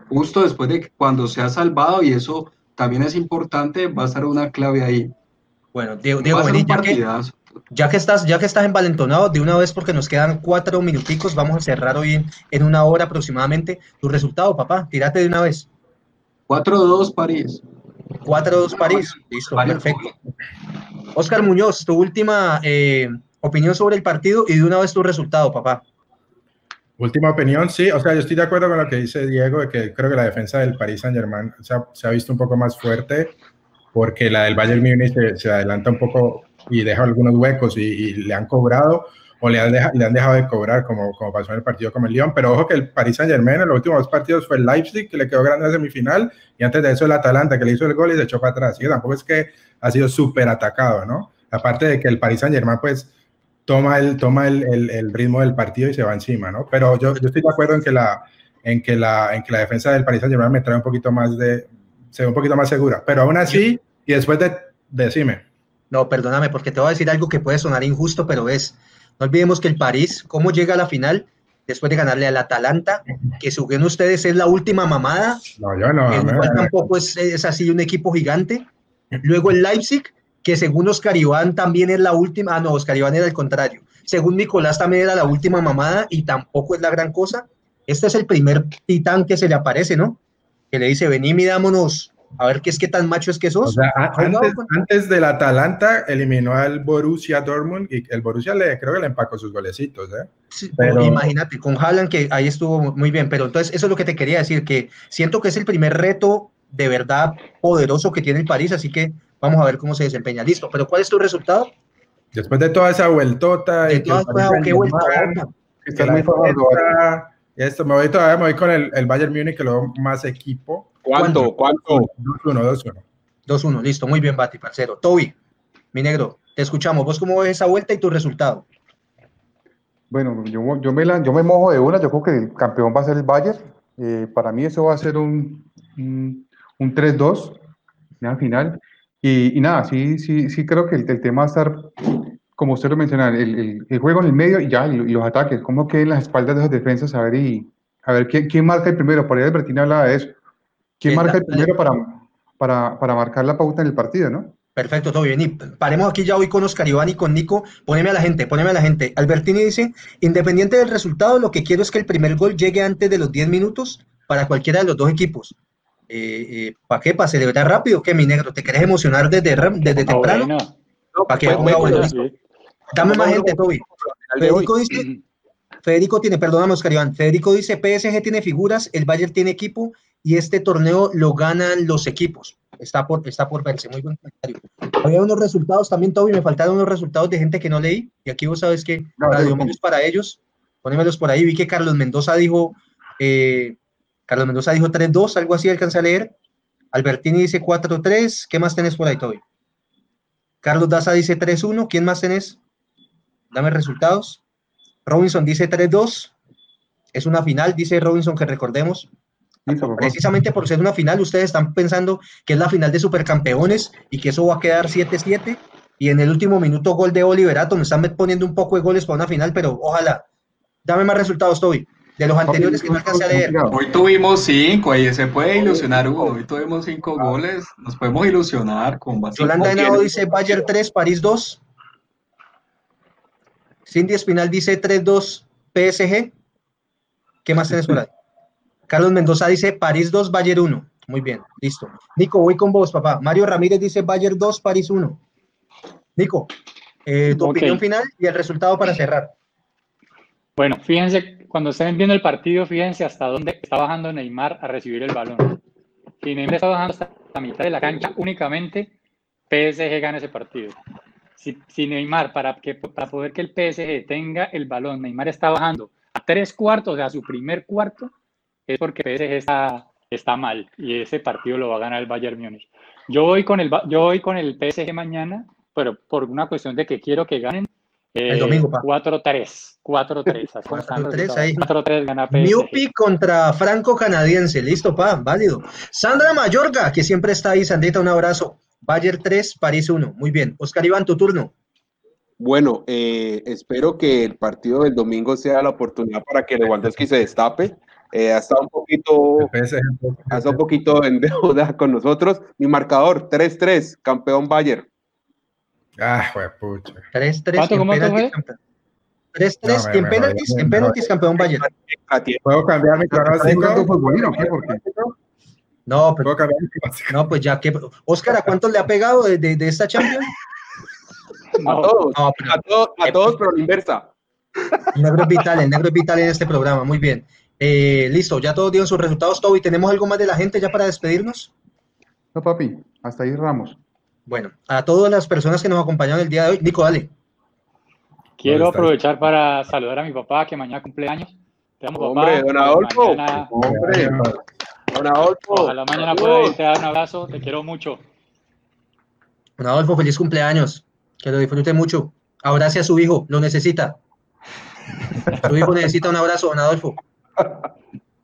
justo después de cuando se ha salvado, y eso también es importante, va a estar una clave ahí. Bueno, Diego, Diego ya, que, ya, que, estás, ya que estás envalentonado, de una vez porque nos quedan cuatro minuticos, vamos a cerrar hoy en, en una hora aproximadamente. Tu resultado, papá, tírate de una vez. 4-2 París. 4-2 París, listo, perfecto. Oscar Muñoz, tu última eh, opinión sobre el partido y de una vez tu resultado, papá. Última opinión, sí, o sea, yo estoy de acuerdo con lo que dice Diego, de que creo que la defensa del Paris Saint Germain se se ha visto un poco más fuerte, porque la del Bayern Múnich se, se, adelanta un poco y deja algunos huecos y, y le han cobrado o le han, deja, le han, dejado de cobrar, como, como pasó en el partido con el Lyon. Pero ojo que el Paris Saint Germain en los últimos dos partidos fue el Leipzig, que le quedó grande en la semifinal, y antes de eso el Atalanta, que le hizo el gol y se echó para atrás. Y tampoco es que ha sido súper atacado, ¿no? Aparte de que el Paris Saint Germain, pues toma el, toma el, el, el, ritmo del partido y se va encima, ¿no? Pero yo, yo estoy de acuerdo en que la, en que la, en que la defensa del Paris Saint-Germain me trae un poquito más de, se ve un poquito más segura, pero aún así, y después de, decime. No, perdóname, porque te voy a decir algo que puede sonar injusto, pero es, no olvidemos que el París, cómo llega a la final, después de ganarle al Atalanta, que según ustedes es la última mamada. No, yo no. El cual tampoco es, es así un equipo gigante. Luego el Leipzig, que según Oscar Iván también es la última, ah no, Oscar Iván era el contrario, según Nicolás también era la última mamada y tampoco es la gran cosa. Este es el primer titán que se le aparece, ¿no? Que le dice, vení, mirámonos, a ver qué es que tan macho es que sos. O sea, antes, antes, del Atalanta eliminó al Borussia Dortmund y el Borussia le creo que le empacó sus golecitos, ¿eh? Sí, pero... Imagínate, con Haaland que ahí estuvo muy bien, pero entonces eso es lo que te quería decir, que siento que es el primer reto de verdad poderoso que tiene el París, así que Vamos a ver cómo se desempeña. Listo, pero ¿cuál es tu resultado? Después de toda esa vueltota. De toda esa ¿qué vueltota? Está muy favorita. Esto, me voy todavía me voy con el, el Bayern Múnich, que lo más equipo. ¿Cuánto? ¿Cuánto? 2-1, 2-1. 2-1, listo, muy bien, Bati, parcero. Toby, mi negro, te escuchamos. ¿Vos cómo ves esa vuelta y tu resultado? Bueno, yo, yo, me, la, yo me mojo de una, yo creo que el campeón va a ser el Bayern. Eh, para mí eso va a ser un, un, un 3-2 al final. Y, nada, sí, sí, sí creo que el, el, tema va a estar, como usted lo menciona, el, el, juego en el medio y ya, y, los ataques, cómo queden las espaldas de las defensas, a ver, y, a ver quién, quién marca el primero. Por ahí Albertina hablaba de eso. ¿Quién marca el primero para, para, para marcar la pauta en el partido, no? Perfecto, todo bien. Y paremos aquí ya hoy con Oscar Iván y con Nico. Poneme a la gente, poneme a la gente. Albertini dice, independiente del resultado, lo que quiero es que el primer gol llegue antes de los 10 minutos para cualquiera de los dos equipos. Eh, eh, ¿Para qué? ¿Para celebrar rápido? ¿Qué, mi negro? ¿Te querés emocionar desde, desde temprano? ¿Para qué? Dame más gente, Toby. Federico dice, Federico tiene, perdóname, Oscar Iván. Federico dice, PSG tiene figuras, el Bayern tiene equipo y este torneo lo ganan los equipos. Está por, está por verse, muy buen comentario. Había unos resultados también, Toby, me faltaron unos resultados de gente que no leí, y aquí vos sabes que Radio Menos para ellos, ponémelos por ahí, vi que Carlos Mendoza dijo, eh, Carlos Mendoza dijo 3-2, algo así alcanza a leer, Albertini dice 4-3, ¿qué más tenés por ahí, Toby? Carlos Daza dice 3-1, ¿quién más tenés? Dame resultados. Robinson dice 3-2, es una final, dice Robinson que recordemos, Precisamente por ser una final, ustedes están pensando que es la final de supercampeones y que eso va a quedar 7-7. Y en el último minuto, gol de Oliverato. Me están poniendo un poco de goles para una final, pero ojalá. Dame más resultados, Toby. De los anteriores que no alcancé a leer. Hoy tuvimos cinco, ahí se puede ilusionar uno. Hoy tuvimos cinco goles. Nos podemos ilusionar con bastante. Yolanda Henao dice Bayern 3, París 2. Cindy Espinal dice 3-2 PSG. ¿Qué más tenés por ahí? Carlos Mendoza dice París 2, Bayern 1. Muy bien, listo. Nico, voy con vos, papá. Mario Ramírez dice Bayern 2, París 1. Nico, eh, tu opinión final y el resultado para cerrar. Bueno, fíjense, cuando estén viendo el partido, fíjense hasta dónde está bajando Neymar a recibir el balón. Si Neymar está bajando hasta la mitad de la cancha, únicamente PSG gana ese partido. Si, si Neymar, para, que, para poder que el PSG tenga el balón, Neymar está bajando a tres cuartos, o sea, a su primer cuarto, es porque PSG está, está mal y ese partido lo va a ganar el Bayern Múnich. Yo voy con el, yo voy con el PSG mañana, pero por una cuestión de que quiero que ganen. El domingo, 4-3. 4-3. 4-3 ahí. 4-3 gana PSG. contra Franco Canadiense. Listo, pa, válido. Sandra Mayorga, que siempre está ahí. Sandrita, un abrazo. Bayern 3, París 1. Muy bien. Oscar Iván, tu turno. Bueno, eh, espero que el partido del domingo sea la oportunidad para que Lewandowski se destape. Eh, ha estado un poquito, ha estado un poquito en deuda con nosotros. Mi marcador, 3-3, campeón Bayern. Ah, pucha. 3-3 en penaltis. 3-3 en penaltis, en penaltis campeón Bayern. ¿Puedo cambiar mi pronóstico? No, pero, no, pues ya que. Oscar, ¿a cuántos le ha pegado de, de, esta Champions? a todos, a todos, a todos, pero la inversa. El negro es vital, el negro es vital en este programa, muy bien. Eh, listo, ya todos dieron sus resultados, Toby. ¿Tenemos algo más de la gente ya para despedirnos? No, papi, hasta ahí Ramos. Bueno, a todas las personas que nos acompañaron el día de hoy, Nico, dale. Quiero aprovechar para saludar a mi papá que mañana cumpleaños. Te amo, Hombre, don Adolfo. Hombre, don Adolfo. Ojalá mañana pueda irte a dar un abrazo. Te quiero mucho. Don Adolfo, feliz cumpleaños. Que lo disfrute mucho. Abrace a su hijo, lo necesita. Su hijo necesita un abrazo, don Adolfo.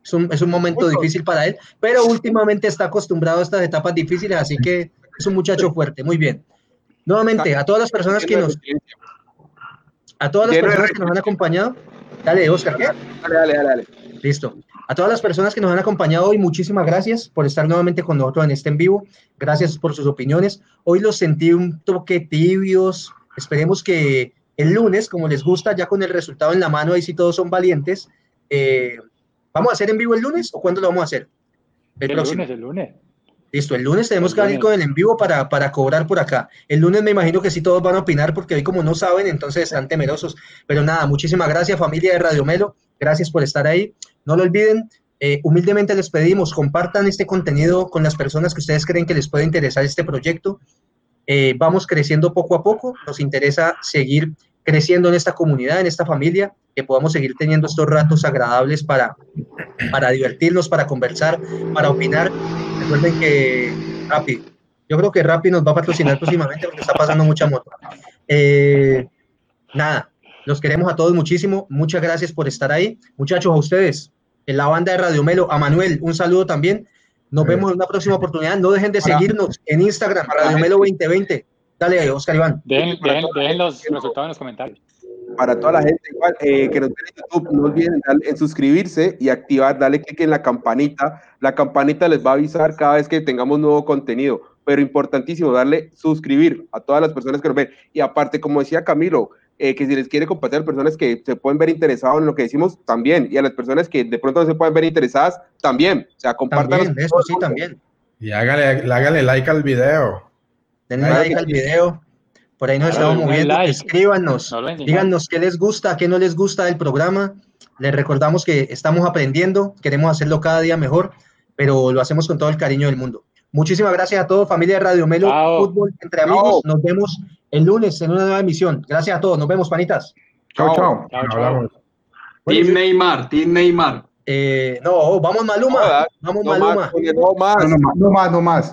Es un, es un momento difícil para él, pero últimamente está acostumbrado a estas etapas difíciles, así que es un muchacho fuerte. Muy bien. Nuevamente, a todas las personas que nos... A todas las personas que nos han acompañado. Dale, Oscar, ¿qué? Dale, dale, dale, Listo. A todas las personas que nos han acompañado hoy, muchísimas gracias por estar nuevamente con nosotros en este en vivo. Gracias por sus opiniones. Hoy los sentí un toque tibios. Esperemos que el lunes, como les gusta, ya con el resultado en la mano, ahí sí todos son valientes, eh, ¿Vamos a hacer en vivo el lunes o cuándo lo vamos a hacer? El, lunes, el lunes. Listo, el lunes tenemos que salir con el en vivo para, para cobrar por acá. El lunes me imagino que sí todos van a opinar porque hoy como no saben, entonces están temerosos. Pero nada, muchísimas gracias familia de Radio Melo, gracias por estar ahí. No lo olviden, eh, humildemente les pedimos, compartan este contenido con las personas que ustedes creen que les puede interesar este proyecto. Eh, vamos creciendo poco a poco, nos interesa seguir creciendo en esta comunidad, en esta familia, que podamos seguir teniendo estos ratos agradables para, para divertirnos, para conversar, para opinar. Recuerden que Rappi, yo creo que Rappi nos va a patrocinar próximamente porque está pasando mucha moto. Eh, nada, los queremos a todos muchísimo. Muchas gracias por estar ahí. Muchachos, a ustedes, en la banda de Radio Melo, a Manuel, un saludo también. Nos vemos en una próxima oportunidad. No dejen de seguirnos en Instagram, Radio Melo 2020. Dale, Oscar Iván. Dejen, los resultados en los comentarios. Para toda la gente igual, eh, que nos ven en YouTube, no olviden en suscribirse y activar, darle clic en la campanita. La campanita les va a avisar cada vez que tengamos nuevo contenido. pero importantísimo darle suscribir a todas las personas que nos ven. Y aparte, como decía Camilo, eh, que si les quiere compartir a personas que se pueden ver interesados en lo que decimos, también. Y a las personas que de pronto no se pueden ver interesadas, también. O sea, compartan. Eso sí, también. Y hágale, hágale like al video. Denle like, al video. Por ahí nos estamos moviendo. Escríbanos. díganos qué les gusta, qué no les gusta del programa. Les recordamos que estamos aprendiendo, queremos hacerlo cada día mejor, pero lo hacemos con todo el cariño del mundo. Muchísimas gracias a todos, familia de Radio Melo, Fútbol entre amigos. Nos vemos el lunes en una nueva emisión. Gracias a todos. Nos vemos, panitas. Chao, chao. chao, Team Neymar, Team Neymar. Eh, no, vamos Maluma. vamos Maluma. no más, no más. No más.